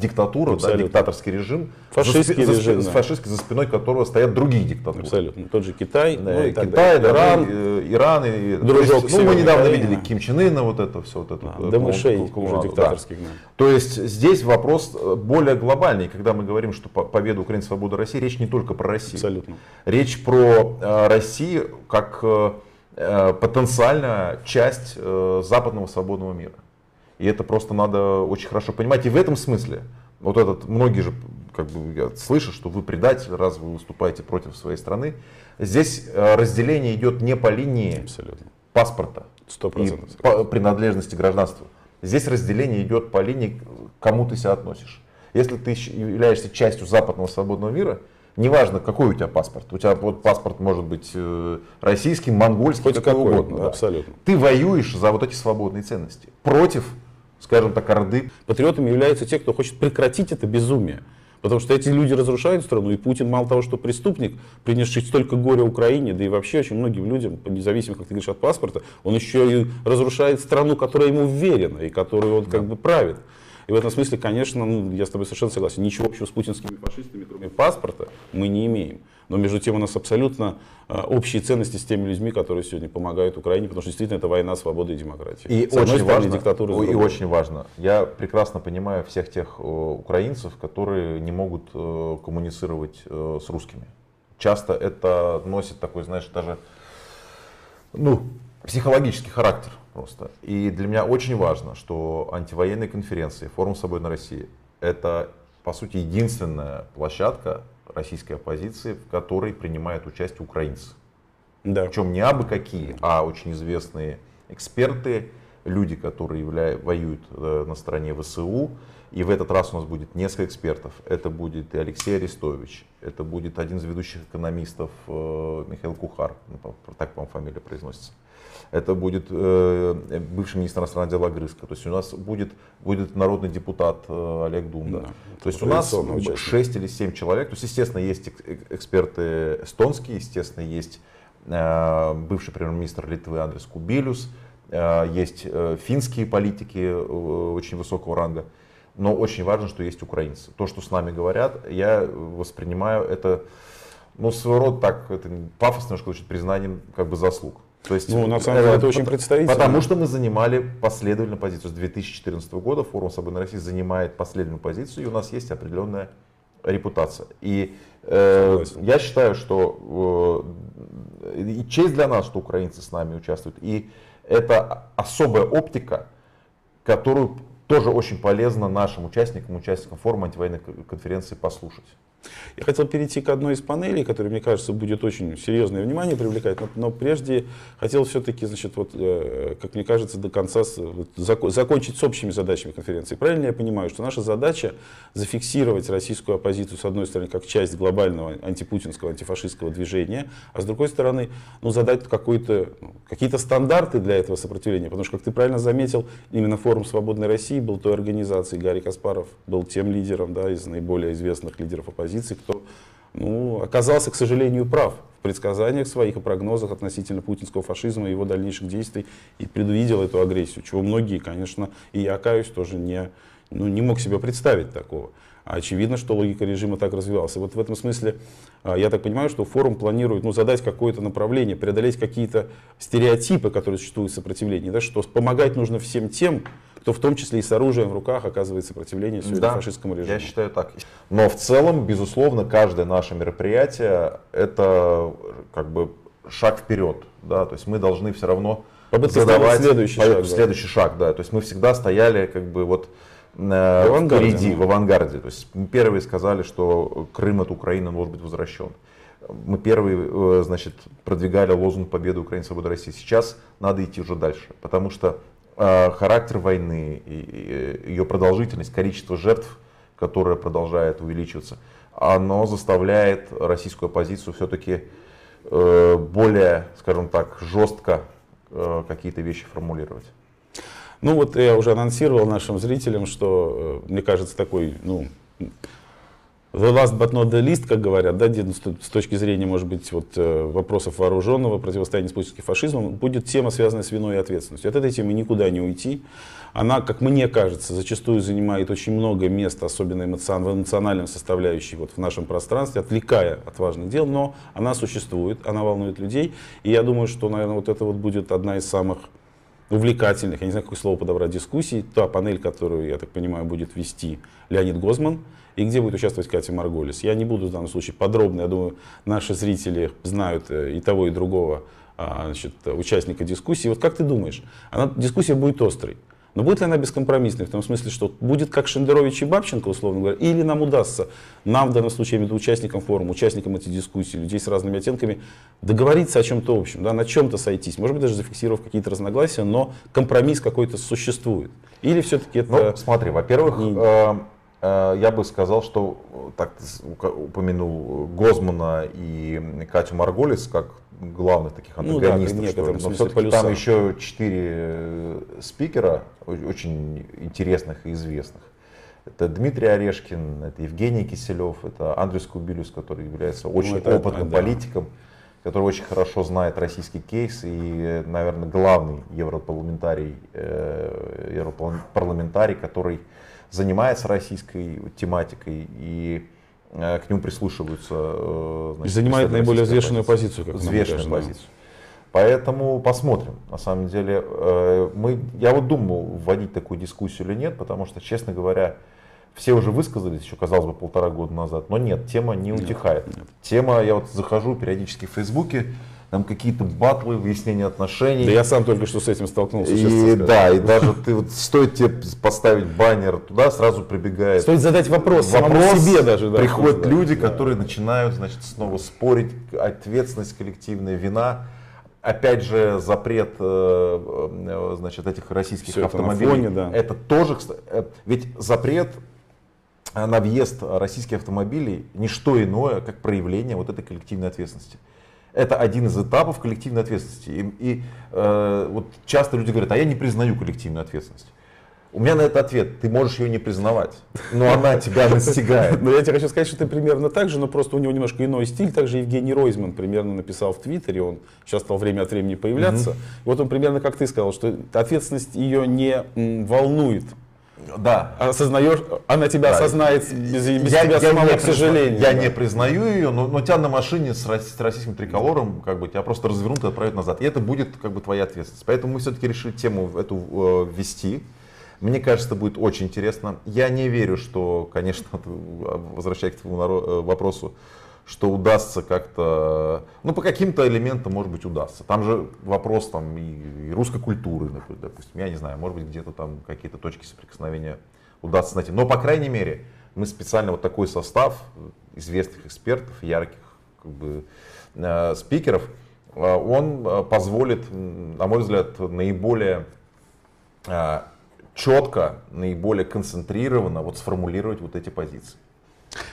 диктатура, да, диктаторский режим, Фашистский за, спи- за режим, да. фашистский, за спиной которого стоят другие диктатуры. Абсолютно. Тот же Китай, Да, ну и Китай, далее. да, Иран. э, Иран, и, Дружок есть, ну, мы недавно Кореи, видели. Ким Чен Ына, вот это все, вот это. Да, э, мышей уже диктаторских. да. То есть здесь вопрос э, более глобальный. Когда мы говорим, что по- победа Украины, свобода России, речь не только про Россию. Абсолютно. Речь про э, Россию как э, э, потенциальная часть э, западного свободного мира. И это просто надо очень хорошо понимать. И в этом смысле, вот этот, многие же, как бы, я слышу, что вы предатель, раз вы выступаете против своей страны. Здесь э, разделение идет не по линии Абсолютно. паспорта Сто и процентов. по принадлежности гражданства. Здесь разделение идет по линии, к кому ты себя относишь. Если ты являешься частью западного свободного мира, неважно, какой у тебя паспорт. У тебя вот паспорт может быть э, российский, монгольский, Хоть какой, какой, угодно. да. абсолютно. Ты воюешь за вот эти свободные ценности. Против, скажем так, Орды. Патриотами являются те, кто хочет прекратить это безумие. Потому что эти люди разрушают страну, и Путин мало того, что преступник, принесший столько горя Украине, да и вообще очень многим людям, независимо, как ты говоришь, от паспорта, он еще и разрушает страну, которая ему вверена, и которую он как бы правит. И в этом смысле, конечно, ну, я с тобой совершенно согласен, ничего общего с путинскими фашистами, кроме паспорта, мы не имеем. Но между тем у нас абсолютно э, общие ценности с теми людьми, которые сегодня помогают Украине, потому что действительно это война свободы и демократии. И С очень важно, диктатура, с и другой. очень важно, я прекрасно понимаю всех тех э, украинцев, которые не могут э, коммуницировать с русскими. Часто это носит такой, знаешь, даже ну, психологический характер просто. И для меня очень важно, что антивоенные конференции, форум «Свободной России» — это, по сути, единственная площадка российской оппозиции, в которой принимают участие украинцы. Да. Причем не абы какие, а очень известные эксперты, люди, которые явля... воюют э, на стороне ВСУ. И в этот раз у нас будет несколько экспертов. Это будет и Алексей Арестович, это будет один из ведущих экономистов э, Михаил Кухар, ну, так, по-моему, фамилия произносится. Это будет э, бывший министр иностранных дел Агрызка. То есть у нас будет, будет народный депутат э, Олег Думда. Да, То есть у нас участник. 6 или 7 человек. То есть, естественно, есть эксперты эстонские, естественно, есть э, бывший премьер-министр Литвы Андрес Кубилюс, э, есть э, финские политики э, очень высокого ранга. Но очень важно, что есть украинцы. То, что с нами говорят, я воспринимаю это, ну, своего рода так, это пафосно немножко звучит, признанием как бы заслуг. То есть, ну, на самом деле, это очень представительно. Потому что мы занимали последовательную позицию. С 2014 года форум Свободной России занимает последовательную позицию, и у нас есть определенная репутация. И э, я считаю, что э, и честь для нас, что украинцы с нами участвуют, и это особая оптика, которую тоже очень полезно нашим участникам, участникам форума антивоенной конференции послушать. Я хотел перейти к одной из панелей, которая, мне кажется, будет очень серьезное внимание привлекать, но, но прежде хотел все-таки, значит, вот, э, как мне кажется, до конца вот, зак, закончить с общими задачами конференции. Правильно я понимаю, что наша задача зафиксировать российскую оппозицию, с одной стороны, как часть глобального антипутинского, антифашистского движения, а с другой стороны, ну, задать ну, какие-то стандарты для этого сопротивления, потому что, как ты правильно заметил, именно форум «Свободной России» был той организацией, Гарри Каспаров был тем лидером да, из наиболее известных лидеров оппозиции, позиций, кто ну, оказался, к сожалению, прав в предсказаниях своих и прогнозах относительно путинского фашизма и его дальнейших действий и предвидел эту агрессию, чего многие, конечно, и я каюсь, тоже не, ну, не мог себе представить такого. А очевидно, что логика режима так развивалась. И вот в этом смысле а, я так понимаю, что форум планирует ну, задать какое-то направление, преодолеть какие-то стереотипы, которые существуют в сопротивлении, да, что помогать нужно всем тем, кто в том числе и с оружием в руках оказывает сопротивление сегодня да, фашистскому режиму. Я считаю так. Но в целом, безусловно, каждое наше мероприятие это как бы шаг вперед. Да? То есть мы должны все равно Попытка задавать следующий, шаг, следующий да. шаг. Да. То есть мы всегда стояли как бы вот в авангарде, впереди, в авангарде. То есть мы первые сказали, что Крым от Украины должен быть возвращен. Мы первые, э, значит, продвигали лозунг победы Украины, свободы России. Сейчас надо идти уже дальше, потому что Э, характер войны, ее продолжительность, количество жертв, которое продолжает увеличиваться, оно заставляет российскую оппозицию все-таки э, более, скажем так, жестко э, какие-то вещи формулировать. Ну вот я уже анонсировал нашим зрителям, что, мне кажется, такой, ну, The last but not the least, как говорят, да, с точки зрения, может быть, вот, э, вопросов вооруженного противостояния с путинским фашизмом, будет тема, связанная с виной и ответственностью. От этой темы никуда не уйти. Она, как мне кажется, зачастую занимает очень много места, особенно эмоцион, в эмоциональном составляющей вот, в нашем пространстве, отвлекая от важных дел, но она существует, она волнует людей. И я думаю, что, наверное, вот это вот будет одна из самых увлекательных, я не знаю, какое слово подобрать, дискуссий. Та панель, которую, я так понимаю, будет вести Леонид Гозман, и где будет участвовать Катя Марголис. Я не буду в данном случае подробно, я думаю, наши зрители знают э, и того, и другого а, значит, участника дискуссии. Вот как ты думаешь, она, дискуссия будет острой? Но будет ли она бескомпромиссной, в том смысле, что будет как Шендерович и Бабченко, условно говоря, или нам удастся, нам в данном случае, я имею участникам форума, участникам этой дискуссии, людей с разными оттенками, договориться о чем-то общем, да, на чем-то сойтись, может быть, даже зафиксировав какие-то разногласия, но компромисс какой-то существует. Или все-таки это... Ну, смотри, во-первых, не... э, э, я бы сказал, что, так ты упомянул Гозмана и Катю Марголис, как главных таких антагонистов. Ну, да, что ли. Но все-таки там еще четыре э, спикера, очень интересных и известных. Это Дмитрий Орешкин, это Евгений Киселев, это Андрей Скубилюс, который является очень ну, это, опытным да. политиком, который очень хорошо знает российский кейс и, наверное, главный европарламентарий, э, европарламентарий, который занимается российской тематикой и к нему прислушиваются. Э, значит, занимает наиболее взвешенную позицию, как взвешенную позицию. Поэтому посмотрим. На самом деле, э, мы, я вот думал, вводить такую дискуссию или нет, потому что, честно говоря, все уже высказались, еще, казалось бы, полтора года назад, но нет, тема не утихает. Нет, нет. Тема, я вот захожу периодически в Фейсбуке, там какие-то батлы, выяснение отношений. Да я сам только что с этим столкнулся. И, да, и даже ты вот стоит тебе поставить баннер туда, сразу прибегает. Стоит задать вопрос, вопрос себе даже. Да, приходят люди, да. которые начинают, значит, снова спорить, ответственность коллективная, вина. опять же, запрет э, э, значит, этих российских это на автомобилей. фоне, да. Это тоже, э, ведь запрет на въезд российских автомобилей не что иное, как проявление вот этой коллективной ответственности. Это один из этапов коллективной ответственности. И, и, э, вот часто люди говорят, а я не признаю коллективную ответственность. У меня на это ответ, ты можешь ее не признавать, но она тебя настигает. Но я тебе хочу сказать, что ты примерно так же, но просто у него немножко иной стиль. Также Евгений Ройзман примерно написал в Твиттере, он сейчас стал время от времени появляться. И Вот он примерно как ты сказал, что ответственность ее не волнует. Да. Осознаешь, она тебя Да. осознает без, без тебя самого, не к сожалению. Я да. не признаю ее, но, но тебя на машине с, с российским триколором, как бы тебя просто развернут и отправят назад. И это будет как бы твоя ответственность. Поэтому мы все-таки решили тему эту э, ввести. Мне кажется, это будет очень интересно. Я не верю, что, конечно, возвращаясь к твоему э, вопросу, что удастся как-то, ну, по каким-то элементам, может быть, удастся. Там же вопрос там и, и русской культуры, допустим, я не знаю, может быть, где-то там какие-то точки соприкосновения удастся найти. Но, по крайней мере, мы специально вот такой состав известных экспертов, ярких как бы, э, спикеров, э, он э, позволит, на мой взгляд, наиболее э, четко, наиболее концентрированно вот сформулировать вот эти позиции.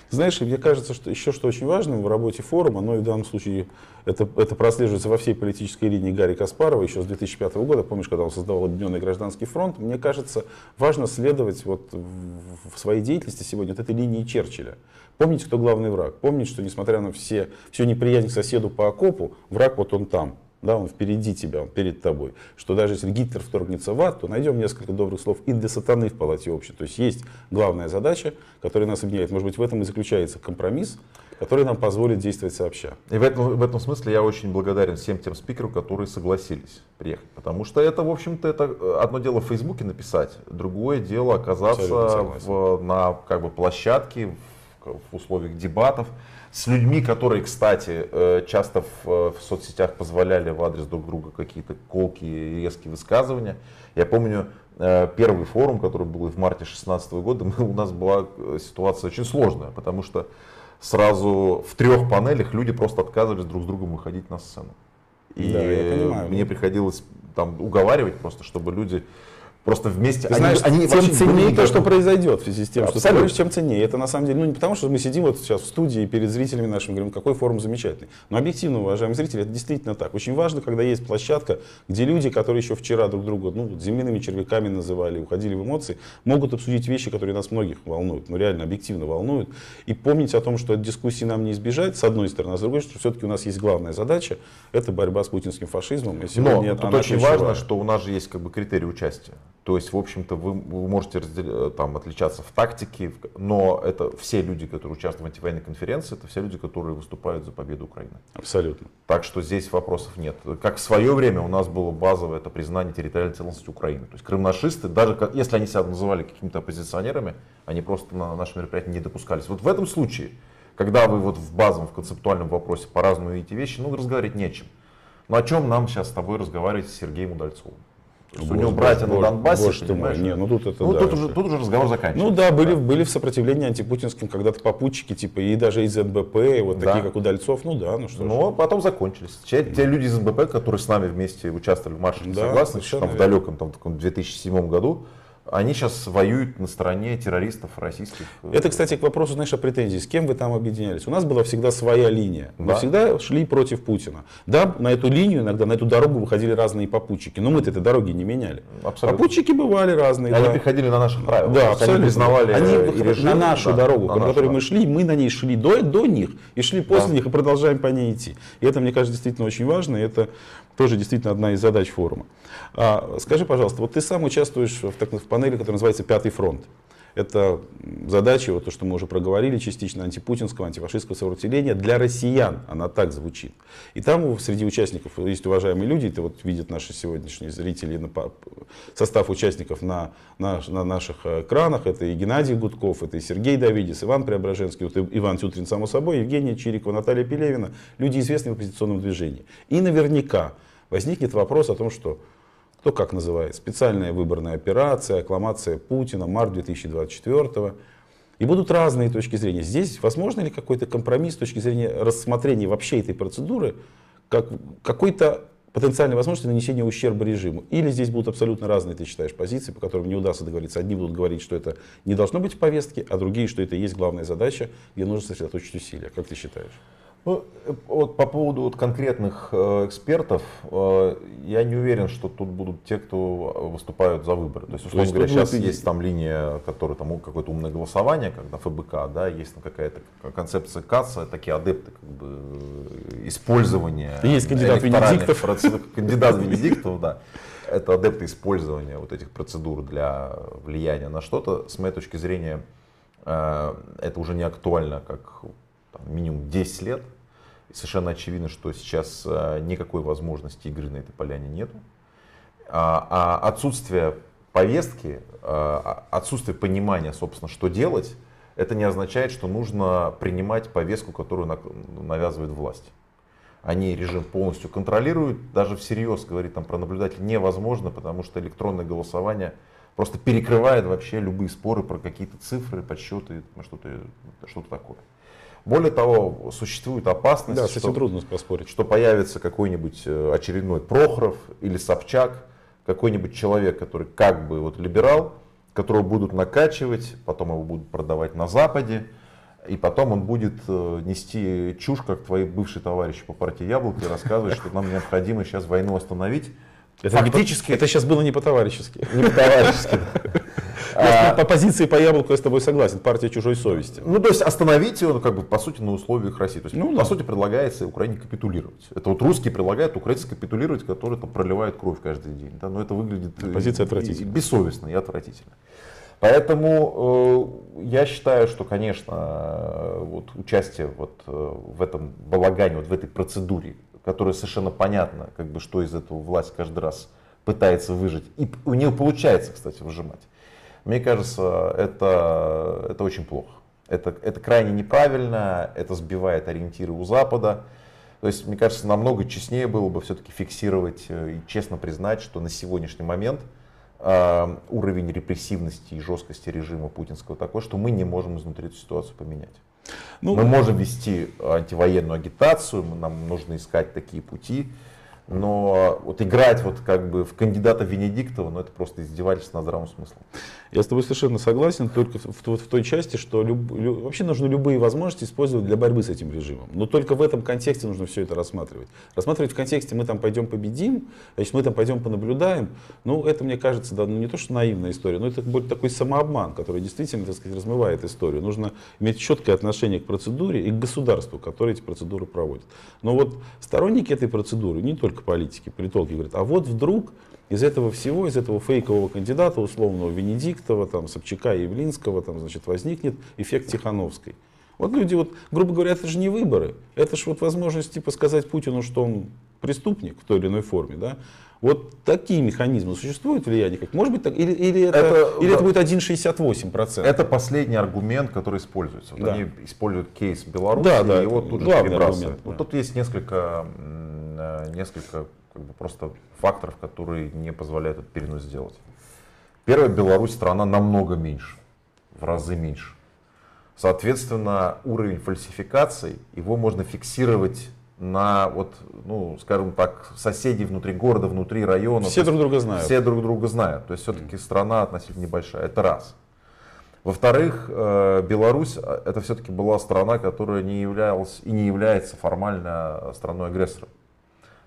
Знаешь, мне кажется, что еще что очень важно в работе форума, но и в данном случае это, это прослеживается во всей политической линии Гарри Каспарова еще с 2005 года, помнишь, когда он создавал Объединенный гражданский фронт, мне кажется, важно следовать вот в, своей деятельности сегодня вот этой линии Черчилля. Помните, кто главный враг? Помните, что несмотря на все, всю неприязнь к соседу по окопу, враг вот он там, да, он впереди тебя, он перед тобой. Что даже если Гитлер вторгнется в ад, то найдем несколько добрых слов и для сатаны в палате общей. То есть есть главная задача, которая нас объединяет. Может быть, в этом и заключается компромисс, который нам позволит действовать сообща. И в этом, в этом смысле я очень благодарен всем тем спикерам, которые согласились приехать. Потому что это, в общем-то, это э, одно дело в Фейсбуке написать, другое дело оказаться в- на как бы, площадке, в, в условиях дебатов, с людьми, которые, кстати, э, часто в, э, в соцсетях позволяли в адрес друг друга какие-то колкие и резкие высказывания. Я помню э, первый форум, который был в марте 2016 года, мы- у нас была ситуация очень сложная, потому что сразу в трех панелях люди просто отказывались друг с другом выходить на сцену. И Да, я понимаю. мне приходилось там уговаривать просто, чтобы люди просто вместе... Ты знаешь, тем вообще были ценнее не то, что произойдет в связи с тем, что ты Абсолютно. говоришь, чем ценнее. Это на самом деле, ну не потому, что мы сидим вот сейчас в студии перед зрителями нашими, говорим, какой форум замечательный. Но объективно, уважаемые зрители, это действительно так. Очень важно, когда есть площадка, где люди, которые еще вчера друг друга ну, земляными червяками называли, уходили в эмоции, могут обсудить вещи, которые нас многих волнуют, ну реально объективно волнуют. И помнить о том, что от дискуссии нам не избежать, с одной стороны, а с другой, что все-таки у нас есть главная задача, это борьба с путинским фашизмом. И Но сегодня тут она очень ключевая. важно, что у нас же есть как бы критерий участия. То есть, в общем-то, вы, вы можете раздел- э, там, отличаться в тактике, но это все люди, которые участвуют в антивоенной конференции, это все люди, которые выступают за победу Украины. Абсолютно. Так что здесь вопросов нет. Как в свое время у нас было базовое это признание территориальной целостности Украины. То есть крымнашисты, даже если они себя называли какими-то оппозиционерами, они просто на наши мероприятия не допускались. Вот в этом случае, когда вы вот в базовом, в концептуальном вопросе по-разному видите вещи, ну разговаривать нечем. Но о чем нам сейчас с тобой разговаривать с Сергеем Удальцовым? Есть у него братья боже, на Донбассе, боже ты мой. Не, ну тут это Ну, да, тут, уже, тут уже разговор заканчивается. Ну да, были, были в сопротивлении антипутинским когда-то попутчики, типа, и даже из НБП, и вот Да. такие, как Удальцов, ну да, ну что. Но а потом закончились. Те, те люди из МБП, которые с нами вместе участвовали в марше Да, совершенно там, в далеком там, таком 2007 году, они сейчас воюют на стороне террористов российских. Это, кстати, к вопросу, знаешь, о претензии. С кем вы там объединялись? У нас была всегда своя линия. Мы Да. всегда шли против Путина. Да, на эту линию иногда, на эту дорогу выходили разные попутчики. Но мы-то этой дороги не меняли. Абсолютно. Попутчики бывали разные. Они да. приходили на наших правилах. Да, абсолютно. Они признавали Они э, и режим, на нашу да, дорогу, на по нашу, которой мы шли, мы на ней шли до, до них и шли после Да. них и продолжаем по ней идти. И это, мне кажется, действительно очень важно. И это тоже действительно одна из задач форума. А, скажи, пожалуйста, вот ты сам участвуешь в, так, в панели, которая называется «Пятый фронт». Это задача, вот то, что мы уже проговорили частично, антипутинского, антифашистского сопротивления для россиян. Она так звучит. И там среди участников есть уважаемые люди, это вот видят наши сегодняшние зрители, состав участников на, на, на наших э, экранах. Это и Геннадий Гудков, это и Сергей Давидис, Иван Преображенский, вот Иван Тютрин, само собой, Евгения Чирикова, Наталья Пелевина. Люди известные в оппозиционном движении. И наверняка возникнет вопрос о том, что кто как называет, специальная выборная операция, аккламация Путина, март 2024. И будут разные точки зрения. Здесь возможно ли какой-то компромисс с точки зрения рассмотрения вообще этой процедуры, как какой-то потенциальной возможности нанесения ущерба режиму. Или здесь будут абсолютно разные, ты считаешь, позиции, по которым не удастся договориться. Одни будут говорить, что это не должно быть в повестке, а другие, что это и есть главная задача, где нужно сосредоточить усилия. Как ты считаешь? Ну, э, вот по поводу вот конкретных э, экспертов, э, я не уверен, что тут будут те, кто выступают за выборы. То есть, условно То говоря, сейчас есть там линия, которая там какое-то умное голосование, когда ФБК, да, есть там какая-то концепция КАЦа, такие адепты как бы э, использования. Есть кандидат Венедиктов. Процедур, кандидат Венедиктов, да. Это адепты использования вот этих процедур для влияния на что-то. С моей точки зрения, э, это уже не актуально, как там, минимум 10 лет. И совершенно очевидно, что сейчас а, никакой возможности игры на этой поляне нету. А, а отсутствие повестки, а, отсутствие понимания, собственно, что делать, это не означает, что нужно принимать повестку, которую навязывает власть. Они режим полностью контролируют, даже всерьез говорить там про наблюдателя невозможно, потому что электронное голосование просто перекрывает вообще любые споры про какие-то цифры, подсчеты, что-то что такое. Более того, существует опасность, да, что, трудно поспорить. что появится какой-нибудь э, очередной Прохоров или Собчак, какой-нибудь человек, который как бы вот либерал, которого будут накачивать, потом его будут продавать на Западе, и потом он будет э, нести чушь, как твои бывшие товарищи по партии Яблоко, и рассказывать, что нам необходимо сейчас войну остановить. Это Фактически... По, это сейчас было не по-товарищески. Не по-товарищески. А, по позиции по яблоку я с тобой согласен, партия чужой совести. Ну, то есть остановить его, как бы, по сути, на условиях России. То есть, ну, по да. сути, предлагается Украине капитулировать. Это вот русские предлагают украинцы капитулировать, которые там проливают кровь каждый день. Да? Но это выглядит позиция отвратительно. И, бессовестно и отвратительно. Поэтому э, я считаю, что, конечно, э, вот участие вот э, в этом балагане, вот в этой процедуре, которая совершенно понятно, как бы, что из этого власть каждый раз пытается выжить, и у нее получается, кстати, выжимать. Мне кажется, это, это очень плохо. Это, это крайне неправильно, это сбивает ориентиры у Запада. То есть, мне кажется, намного честнее было бы все-таки фиксировать э, и честно признать, что на сегодняшний момент э, уровень репрессивности и жесткости режима путинского такой, что мы не можем изнутри эту ситуацию поменять. Ну, мы можем вести антивоенную агитацию, нам нужно искать такие пути, но вот играть вот как бы в кандидата Венедиктова, ну это просто издевательство над здравым смыслом. Я с тобой совершенно согласен, только в, в, в той части, что люб, люб, вообще нужно любые возможности использовать для борьбы с этим режимом. Но только в этом контексте нужно все это рассматривать. Рассматривать в контексте мы там пойдем победим, значит мы там пойдем понаблюдаем, ну это мне кажется, да, ну не то что наивная история, но это будет такой самообман, который действительно, так сказать, размывает историю. Нужно иметь четкое отношение к процедуре и к государству, которое эти процедуры проводит. Но вот сторонники этой процедуры, не только политики, политологи говорят, а вот вдруг из этого всего, из этого фейкового кандидата, условного Венедиктова, там, Собчака Явлинского, там, значит, возникнет эффект Тихановской. Вот люди, вот, грубо говоря, это же не выборы, это же вот возможность типа сказать Путину, что он преступник в той или иной форме, да? Вот такие механизмы существуют влияние, как может быть так, или, или это, это, или да. это будет 1,68%? Это последний аргумент, который используется. Вот да. Они используют кейс Беларуси да, да, и его тут же перебрасывают. Аргумент, вот да. Тут есть несколько Э, несколько как бы, просто факторов, которые не позволяют этот перенос сделать. Первое, Беларусь страна намного меньше, в разы меньше. Соответственно, уровень фальсификаций, его можно фиксировать на, вот, ну, скажем так, соседей внутри города, внутри района. Все друг друга знают. Все друг друга знают. То есть все-таки страна относительно небольшая. Это раз. Во-вторых, э, Беларусь э, это все-таки была страна, которая не являлась и не является формально страной-агрессором.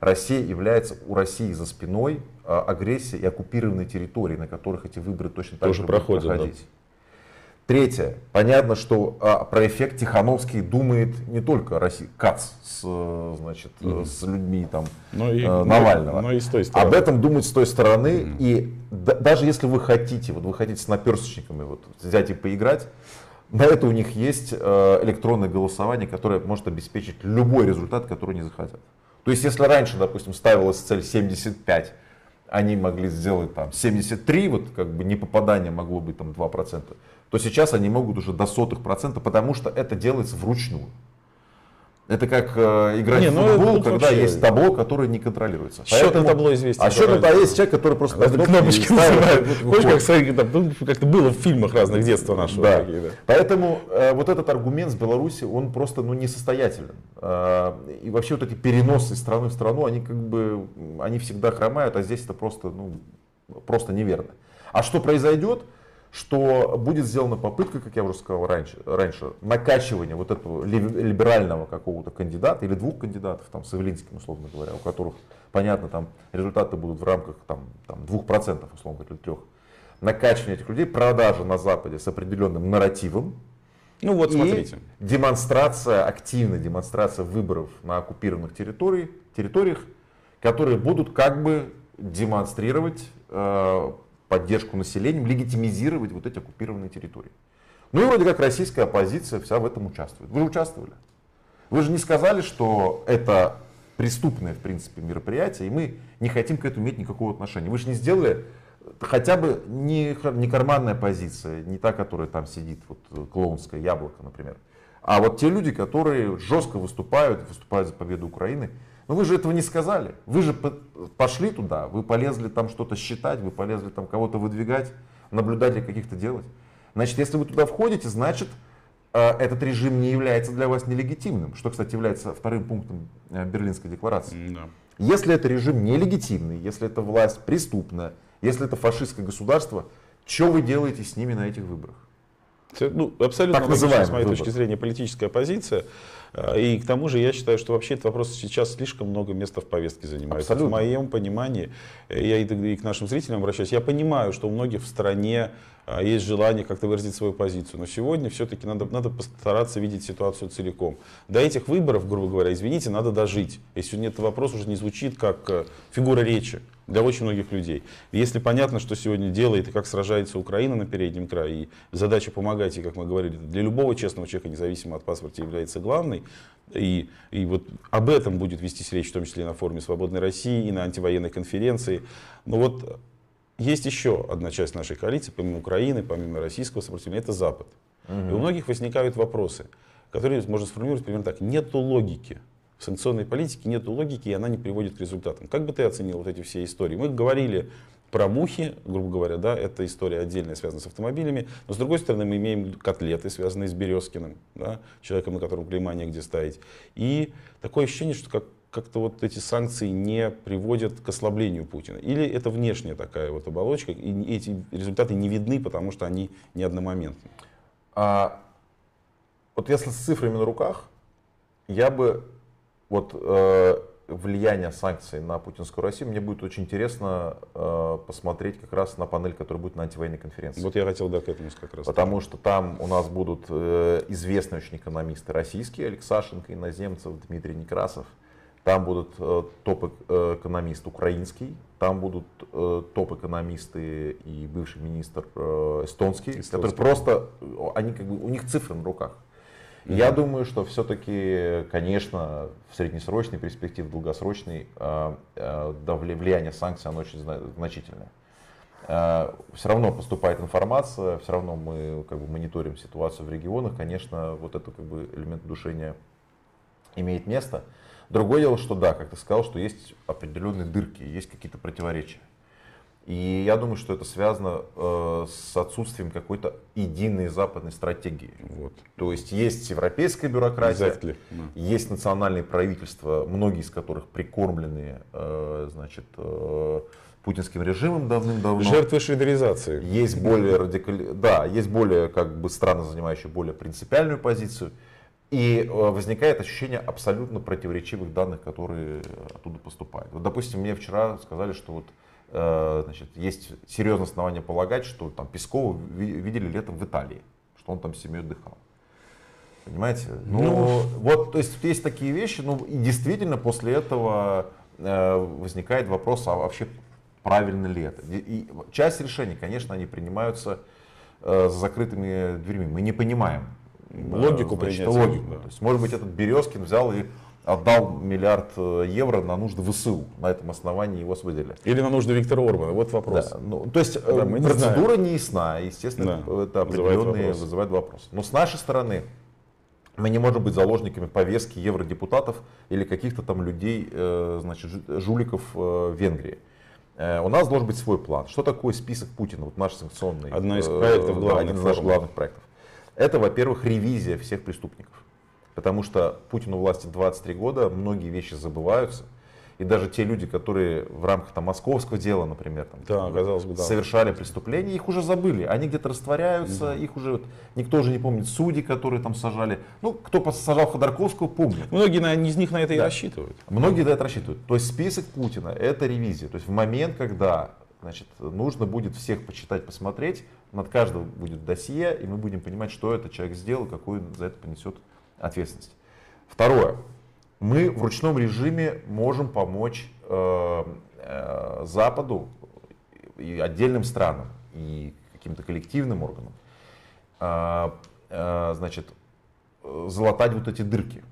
Россия является у России за спиной а, агрессия и оккупированные территории, на которых эти выборы точно так Тоже же проходят, будут проходить. Да. Третье. Понятно, что а, про эффект Тихановский думает не только Россия, КАЦ с, значит, mm-hmm. с людьми там, но и, э, Навального. Но и с той стороны. Об этом думать с той стороны. Mm-hmm. И да, даже если вы хотите, вот вы хотите с наперсточниками вот, взять и поиграть, на это у них есть э, электронное голосование, которое может обеспечить любой результат, который они захотят. То есть, если раньше, допустим, ставилась цель 75, они могли сделать там 73, вот как бы не попадание могло быть там 2%, то сейчас они могут уже до сотых процента, потому что это делается вручную. Это как э, играть Не, в ну, футбол, тут когда вообще- есть табло, которое не контролируется. Счет на табло известен А счет на табло есть человек, который просто Это кнопки кнопочки вот Помнишь, как, смотри, ну, как-то было в фильмах разных детства нашего. Да. такие, да. Поэтому э, вот этот аргумент с Беларуси, он просто ну, несостоятелен. Э, и вообще вот эти переносы из страны в страну, они как бы, они всегда хромают, а здесь это просто, ну, просто неверно. А что произойдет? Что будет сделана попытка, как я уже сказал раньше, раньше накачивания вот этого ли- либерального какого-то кандидата или двух кандидатов, там, с Эвелинским, условно говоря, у которых, понятно, там результаты будут в рамках там, там, 2%, условно говоря, или 3%. Накачивание этих людей, продажа на Западе с определенным нарративом, Ну вот, смотрите. демонстрация, активная демонстрация выборов на оккупированных территорий, территориях, которые будут как бы демонстрировать э, поддержку населением, легитимизировать вот эти оккупированные территории. Ну и вроде как российская оппозиция вся в этом участвует. Вы участвовали. Вы же не сказали, что это преступное, в принципе, мероприятие, и мы не хотим к этому иметь никакого отношения. Вы же не сделали хотя бы не, не карманная позиция, не та, которая там сидит, вот клоунское яблоко, например. А вот те люди, которые жестко выступают, выступают за победу Украины, ну вы же этого не сказали. Вы же по- пошли туда, вы полезли там что-то считать, вы полезли там кого-то выдвигать, наблюдателей каких-то делать. Значит, если вы туда входите, значит, э, этот режим не является для вас нелегитимным, что, кстати, является вторым пунктом э, Берлинской декларации. Да. Если это режим нелегитимный, если это власть преступная, если это фашистское государство, что вы делаете с ними на этих выборах? Ну, абсолютно Так логично, с моей выбор. точки зрения, политическая позиция. А, И к тому же я считаю, что вообще этот вопрос сейчас слишком много места в повестке занимает. Абсолютно. В моем понимании, э, я и к нашим зрителям обращаюсь, я понимаю, что у многих в стране а, есть желание как-то выразить свою позицию. Но сегодня все-таки надо, надо постараться видеть ситуацию целиком. До этих выборов, грубо говоря, извините, надо дожить. Если сегодня этот вопрос уже не звучит как э, фигура речи для очень многих людей. Если понятно, что сегодня делает и как сражается Украина на переднем крае, и задача помогать, и как мы говорили, для любого честного человека, независимо от паспорта, является главной, и, и вот об этом будет вестись речь, в том числе и на форуме «Свободной России», и на антивоенной конференции. Но вот есть еще одна часть нашей коалиции, помимо Украины, помимо российского сопротивления, это Запад. И у многих возникают вопросы, которые можно сформулировать примерно так. Нету логики. В санкционной политике нету логики, и она не приводит к результатам. Как бы ты оценил вот эти все истории? Мы говорили про мухи, грубо говоря, да, это история отдельная, связанная с автомобилями. Но с другой стороны, мы имеем котлеты, связанные с Березкиным, да, человеком, на котором клейма негде ставить. И такое ощущение, что как, как-то вот эти санкции не приводят к ослаблению Путина. Или это внешняя такая вот оболочка, и эти результаты не видны, потому что они не одномоментны. А, вот если с цифрами на руках, я бы вот э, влияние санкций на путинскую Россию, мне будет очень интересно э, посмотреть как раз на панель, которая будет на антивоенной конференции. Вот я хотел да, к этому как раз. Потому что там у нас будут э, известные очень экономисты российские, Алексашенко, Иноземцев, Дмитрий Некрасов. Там будут э, топ-экономист украинский, там будут э, топ-экономисты и бывший министр э, эстонский, Эстонский. которые просто, э, они как бы, у них цифры на руках. Я думаю, что все-таки, конечно, в среднесрочной перспективе, в долгосрочной, да, вли- влияние санкций, оно очень зна- значительное. Все равно поступает информация, все равно мы как бы мониторим ситуацию в регионах. Конечно, вот это как бы элемент удушения имеет место. Другое дело, что да, как ты сказал, что есть определенные дырки, есть какие-то противоречия. И я думаю, что это связано э, с отсутствием какой-то единой западной стратегии. Вот. То есть есть европейская бюрократия, Exactly, есть национальные правительства, многие из которых прикормлены э, значит, э, путинским режимом давным-давно. Жертвы швейдаризации. Есть более радикаль... да, есть более как бы страны, занимающие более принципиальную позицию. И э, возникает ощущение абсолютно противоречивых данных, которые оттуда поступают. Вот, допустим, мне вчера сказали, что вот, значит, есть серьезное основание полагать, что там Пескова ви- видели летом в Италии, что он там с семьей отдыхал. Понимаете? Ну, вот, то есть есть такие вещи, ну, и действительно после этого э, возникает вопрос, а вообще правильно ли это? И, часть решений, конечно, они принимаются э, за закрытыми дверьми. Мы не понимаем э, Логику значит, логику. да. То есть, может быть, этот Березкин взял и отдал миллиард э, евро на нужды ВСУ. На этом основании его освободили. Или на нужды Виктора Орбана. Вот вопрос. Да, ну, то есть э, Да, не процедура не ясна, естественно, Да, это вызывает определенные вопросы. вызывает вопрос. Но с нашей стороны Мы не можем быть заложниками повестки евродепутатов или каких-то там людей, э, значит, жуликов в Венгрии. У нас должен быть свой план. Что такое список Путина, вот наш санкционный? Одна из проектов да, один из наших главных проектов. Это, во-первых, ревизия всех преступников. Потому что Путину власти 23 года, многие вещи забываются. И даже те люди, которые в рамках там, московского дела, например, там, да, казалось бы, да. совершали преступления, их уже забыли. Они где-то растворяются, да. их уже никто уже не помнит. Судьи, которые там сажали. Ну, кто сажал Ходорковского, помнит. Многие на, из них на это да. и рассчитывают. Многие на это рассчитывают. То есть список Путина это ревизия. То есть в момент, когда значит, нужно будет всех почитать, посмотреть, над каждым будет досье, и мы будем понимать, что этот человек сделал, какую за это понесет ответственность. Второе мы в ручном режиме можем помочь э, э, Западу и отдельным странам, и каким-то коллективным органам, э, э, значит, залатать вот эти дырки.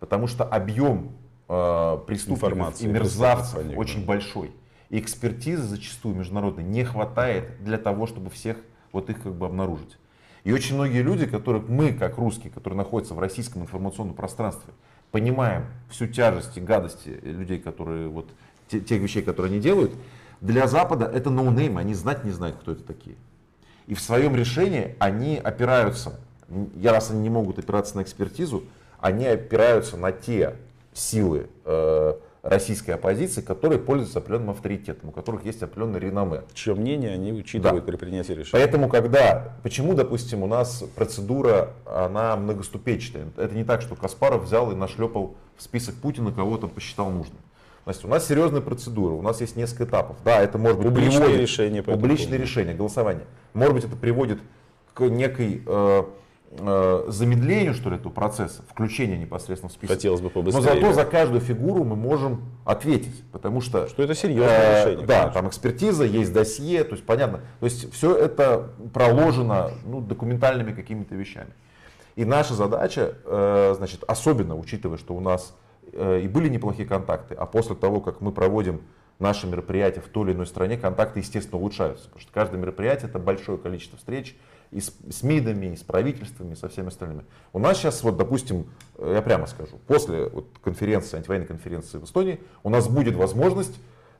Потому что объем э, преступников и мерзавцев очень большой. И экспертизы зачастую международной не хватает для того, чтобы всех вот их как бы обнаружить. И очень многие люди, которых мы, как русские, которые находятся в российском информационном пространстве, понимаем всю тяжесть и гадости людей, которые вот те, тех вещей, которые они делают, для Запада это no name, они знать не знают, кто это такие. И в своем решении они опираются, я раз они не могут опираться на экспертизу, они опираются на те силы, э, российской оппозиции, которые пользуются определенным авторитетом, у которых есть определенное реноме. Чье мнение они учитывают да. при принятии решения. Поэтому, когда, почему, допустим, у нас процедура, она многоступенчатая. Это не так, что Каспаров взял и нашлепал в список Путина, кого там посчитал нужным. Значит, у нас серьезная процедура, у нас есть несколько этапов. Да, это может быть публичное приводит, решение, публичное решение, голосование. Может быть, это приводит к некой э, замедлению, что ли, этого процесса, включения непосредственно в список. Хотелось бы побыстрее. Но зато за каждую фигуру мы можем ответить, потому что... Что это серьезное э, решение. Да, конечно. там экспертиза, есть досье, то есть понятно. То есть все это проложено ну, документальными какими-то вещами. И наша задача, э, значит, особенно учитывая, что у нас э, и были неплохие контакты, а после того, как мы проводим наши мероприятия в той или иной стране, контакты, естественно, улучшаются. Потому что каждое мероприятие это большое количество встреч, и с, с МИДами, и с правительствами, и со всеми остальными. У нас сейчас, вот, допустим, э, я прямо скажу, после вот, конференции, антивоенной конференции в Эстонии, у нас будет возможность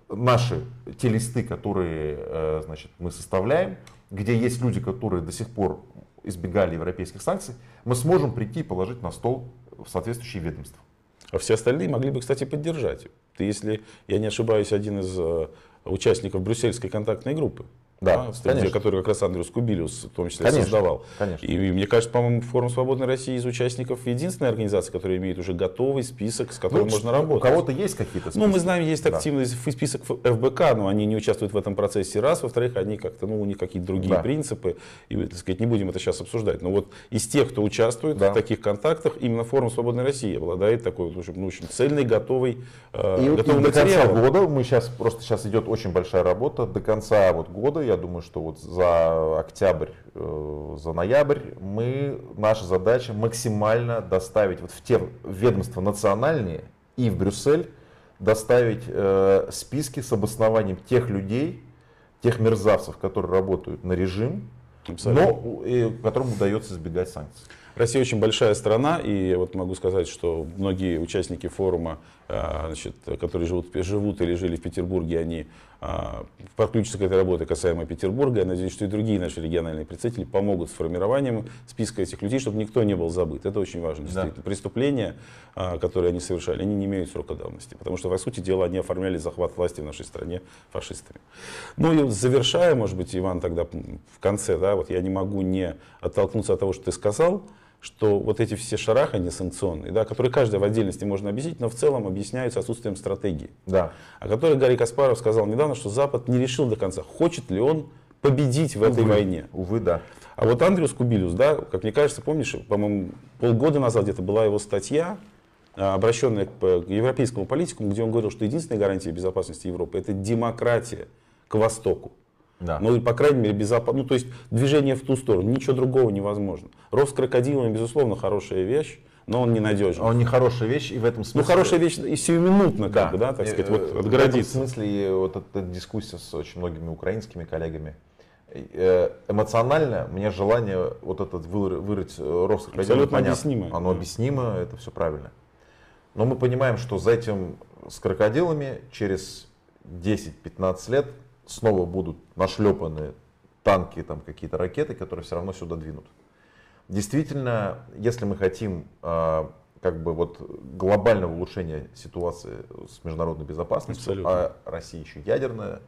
наши те листы, которые э, значит, мы составляем, где есть люди, которые до сих пор избегали европейских санкций, мы сможем прийти и положить на стол в соответствующие ведомства. А все остальные могли бы, кстати, поддержать. Ты, если я не ошибаюсь, один из э, участников брюссельской контактной группы. Да, да среди который как раз Андрюс Кубилиус в том числе конечно, создавал. Конечно. И, и мне кажется, по-моему, Форум Свободной России из участников единственная организация, которая имеет уже готовый список, с которым ну, можно работать. У кого-то есть какие-то списки? Ну, мы знаем, есть да. активный список ФБК, но они не участвуют в этом процессе раз. Во-вторых, они как-то, ну, у них какие-то другие да. принципы. И, так сказать, не будем это сейчас обсуждать. Но вот из тех, кто участвует да. в таких контактах, именно Форум Свободной России обладает такой ну, очень цельный, готовый, э, и, готовый и материал. до конца года, мы сейчас, просто сейчас идет очень большая работа, до конца вот года, я думаю, что вот за октябрь, э, за ноябрь мы, наша задача максимально доставить вот в те ведомства национальные и в Брюссель доставить э, списки с обоснованием тех людей, тех мерзавцев, которые работают на режим, Абсолютно. но и, которым удается избегать санкций. Россия очень большая страна, и вот могу сказать, что многие участники форума, значит, которые живут, живут или жили в Петербурге, они а, подключатся к этой работе касаемо Петербурга. Я надеюсь, что и другие наши региональные представители помогут с формированием списка этих людей, чтобы никто не был забыт. Это очень важно, действительно. Да. Преступления, а, которые они совершали, они не имеют срока давности, потому что, по сути дела, они оформляли захват власти в нашей стране фашистами. Ну и завершая, может быть, Иван, тогда в конце, да, вот я не могу не оттолкнуться от того, что ты сказал, что вот эти все шарахания санкционные, да, которые каждый в отдельности можно объяснить, но в целом объясняются отсутствием стратегии. Да. О которой Гарри Каспаров сказал недавно, что Запад не решил до конца, хочет ли он победить в этой увы, войне. Увы, да. А вот Андрюс Кубилюс, да, как мне кажется, помнишь, по-моему, полгода назад где-то была его статья, а, обращенная к европейскому политику, где он говорил, что единственная гарантия безопасности Европы это демократия к востоку. Да. Ну, по крайней мере, безопасно. Ну, то есть движение в ту сторону, ничего другого невозможно. Рост крокодилами, безусловно, хорошая вещь, но он ненадежен. Он не хорошая вещь, и в этом смысле... Ну, хорошая вещь и сиюминутно, да. как бы, да, так сказать, вот отгородиться. В этом смысле вот эта дискуссия с очень многими украинскими коллегами, Э, эмоционально мне желание вот этот вырыть э, рост Абсолютно понятно. объяснимо. Оно объяснимо, это все правильно. Но мы понимаем, что за этим с крокодилами через 10-15 лет снова будут нашлепаны танки, там какие-то ракеты, которые все равно сюда двинут. Действительно, если мы хотим э, как бы вот глобального улучшения ситуации с международной безопасностью, Абсолютно. а Россия еще ядерная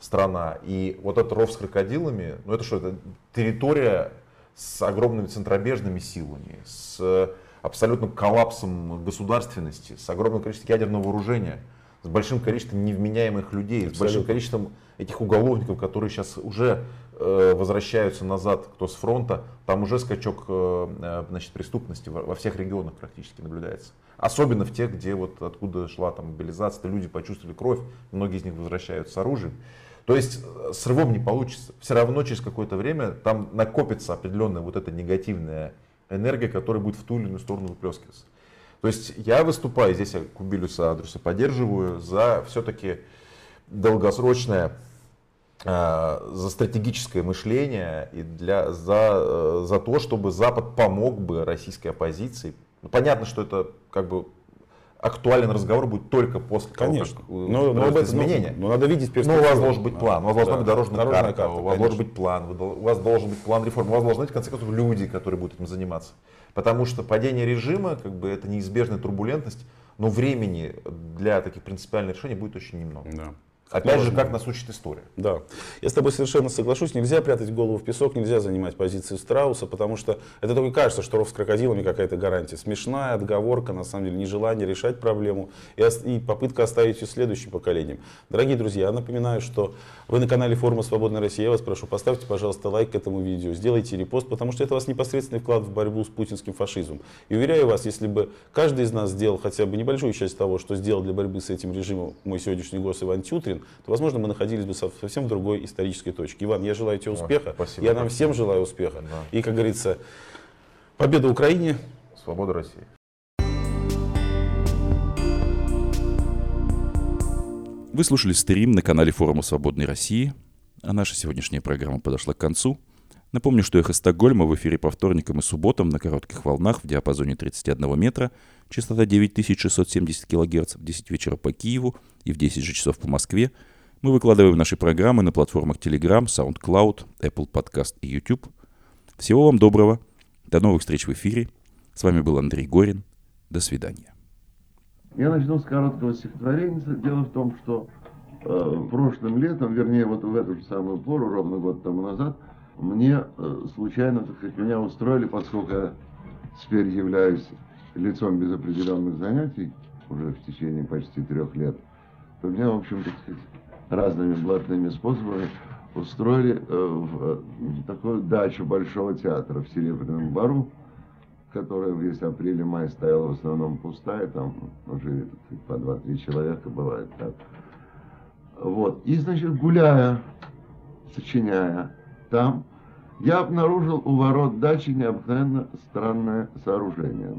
страна, и вот этот ров с крокодилами, ну это что, это территория с огромными центробежными силами, с абсолютным коллапсом государственности, с огромным количеством ядерного вооружения, с большим количеством невменяемых людей, Абсолютно. с большим количеством этих уголовников, которые сейчас уже э, возвращаются назад, кто с фронта, там уже скачок э, э значит, преступности во, во всех регионах практически наблюдается. Особенно в тех, где вот откуда шла там мобилизация, люди почувствовали кровь, многие из них возвращаются с оружием. То есть э, с рывом не получится. Все равно через какое-то время там накопится определенная вот эта негативная энергия, которая будет в ту или иную сторону выплескиваться. То есть я выступаю, здесь я Кубилюса Адруса поддерживаю, за все-таки долгосрочное, э, за стратегическое мышление и для, за, э, за то, чтобы Запад помог бы российской оппозиции. Ну, понятно, что это как бы актуален разговор будет только после конечно. того, как но, но, об изменения. Но, но надо видеть перспективу. Но у вас должен быть план, у вас да, должна быть дорожная, дорожная карта, карта, у вас конечно. должен быть план, у вас должен быть план реформ, у вас должны быть, в конце концов, люди, которые будут этим заниматься. Потому что падение режима, как бы, это неизбежная турбулентность, но времени для таких принципиальных решений будет очень немного. Да. Опять же, как нас учит история. Да. Я с тобой совершенно соглашусь. Нельзя прятать голову в песок, нельзя занимать позиции Страуса, потому что это только кажется, что ров с крокодилами какая-то гарантия. Смешная отговорка, на самом деле, нежелание решать проблему и, и попытка оставить ее следующим поколениям. Дорогие друзья, я напоминаю, что вы на канале Форума Свободной России. Я вас прошу, поставьте, пожалуйста, лайк к этому видео, сделайте репост, потому что это у вас непосредственный вклад в борьбу с путинским фашизмом. И уверяю вас, если бы каждый из нас сделал хотя бы небольшую часть того, что сделал для борьбы с этим режимом мой сегодняшний гость Иван Тютрин, то, возможно, мы находились бы совсем в другой исторической точке. Иван, я желаю тебе успеха. Спасибо. Я нам всем желаю успеха. Да. И, как говорится, победа Украине. Свобода России. Вы слушали стрим на канале форума «Свободной России», а наша сегодняшняя программа подошла к концу. Напомню, что «Эхо Стокгольма» в эфире по вторникам и субботам на коротких волнах в диапазоне 31 метра, частота 9670 кГц в 10 вечера по Киеву и в 10 же часов по Москве. Мы выкладываем наши программы на платформах Telegram, SoundCloud, Apple Podcast и YouTube. Всего вам доброго. До новых встреч в эфире. С вами был Андрей Горин. До свидания. Я начну с короткого стихотворения. Дело в том, что э, прошлым летом, вернее, вот в эту же самую пору, ровно год тому назад, мне э, случайно, так сказать, меня устроили, поскольку я теперь являюсь лицом без определенных занятий, уже в течение почти трех лет, то меня, в общем, так сказать, разными блатными способами устроили э, в э, такую дачу Большого театра в Серебряном Бару, которая весь апрель и май стояла в основном пустая, там жили по два-три человека, бывает так. Вот. И, значит, гуляя, сочиняя там, я обнаружил у ворот дачи необыкновенно странное сооружение.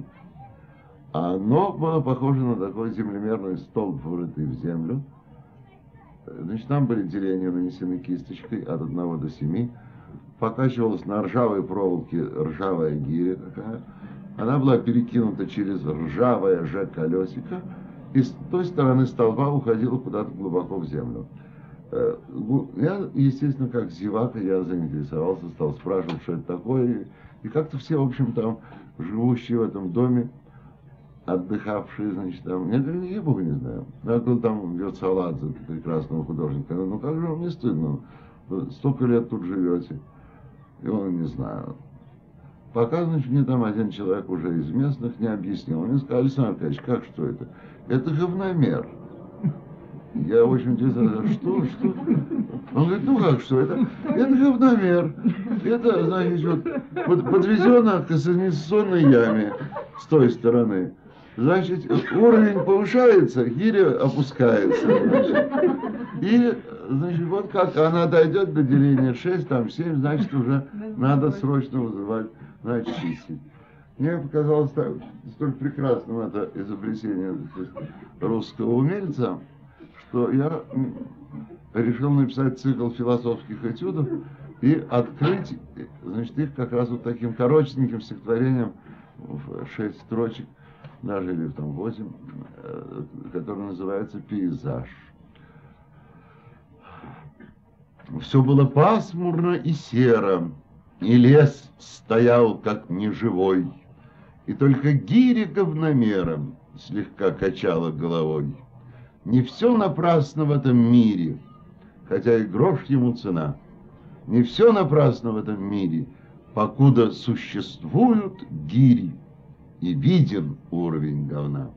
Оно было похоже на такой землемерный столб, врытый в землю. Значит, там были деления нанесены кисточкой от 1 до 7. Покачивалась на ржавой проволоке ржавая гиря такая. Она была перекинута через ржавое же колесико, и с той стороны столба уходила куда-то глубоко в землю. Э, я, естественно, как зевака, я заинтересовался, стал спрашивать, что это такое. И как-то все, в общем, там, живущие в этом доме, отдыхавшие, значит, там, я говорю, я бог не знаю. Я говорю, там идет Саладзе, прекрасного художника. Ну, как же вам не стыдно? Вы столько лет тут живете. И он, не знаю, Пока, значит, мне там один человек уже из местных не объяснил. Мне сказал, Александр Аркадьевич, как что это? Это говномер. Я очень интересно, что, что? Он говорит, ну как что, это, это говномер. Это, значит, вот, под, подвезено к канализационной яме с той стороны. Значит, уровень повышается, гиря опускается. Значит. И, значит, вот как она дойдет до деления 6, там 7, значит, уже надо срочно вызывать значит, чистить. Мне показалось так, столь прекрасным это изобретение русского умельца, что я решил написать цикл философских этюдов и открыть, значит, их как раз вот таким коротеньким стихотворением в шесть строчек, даже или там восемь, э, который называется «Пейзаж». Все было пасмурно и серо, и лес стоял как неживой, и только гиря говномером слегка качала головой. Не все напрасно в этом мире, хотя и грош ему цена. Не все напрасно в этом мире, покуда существуют гири, и виден уровень говна.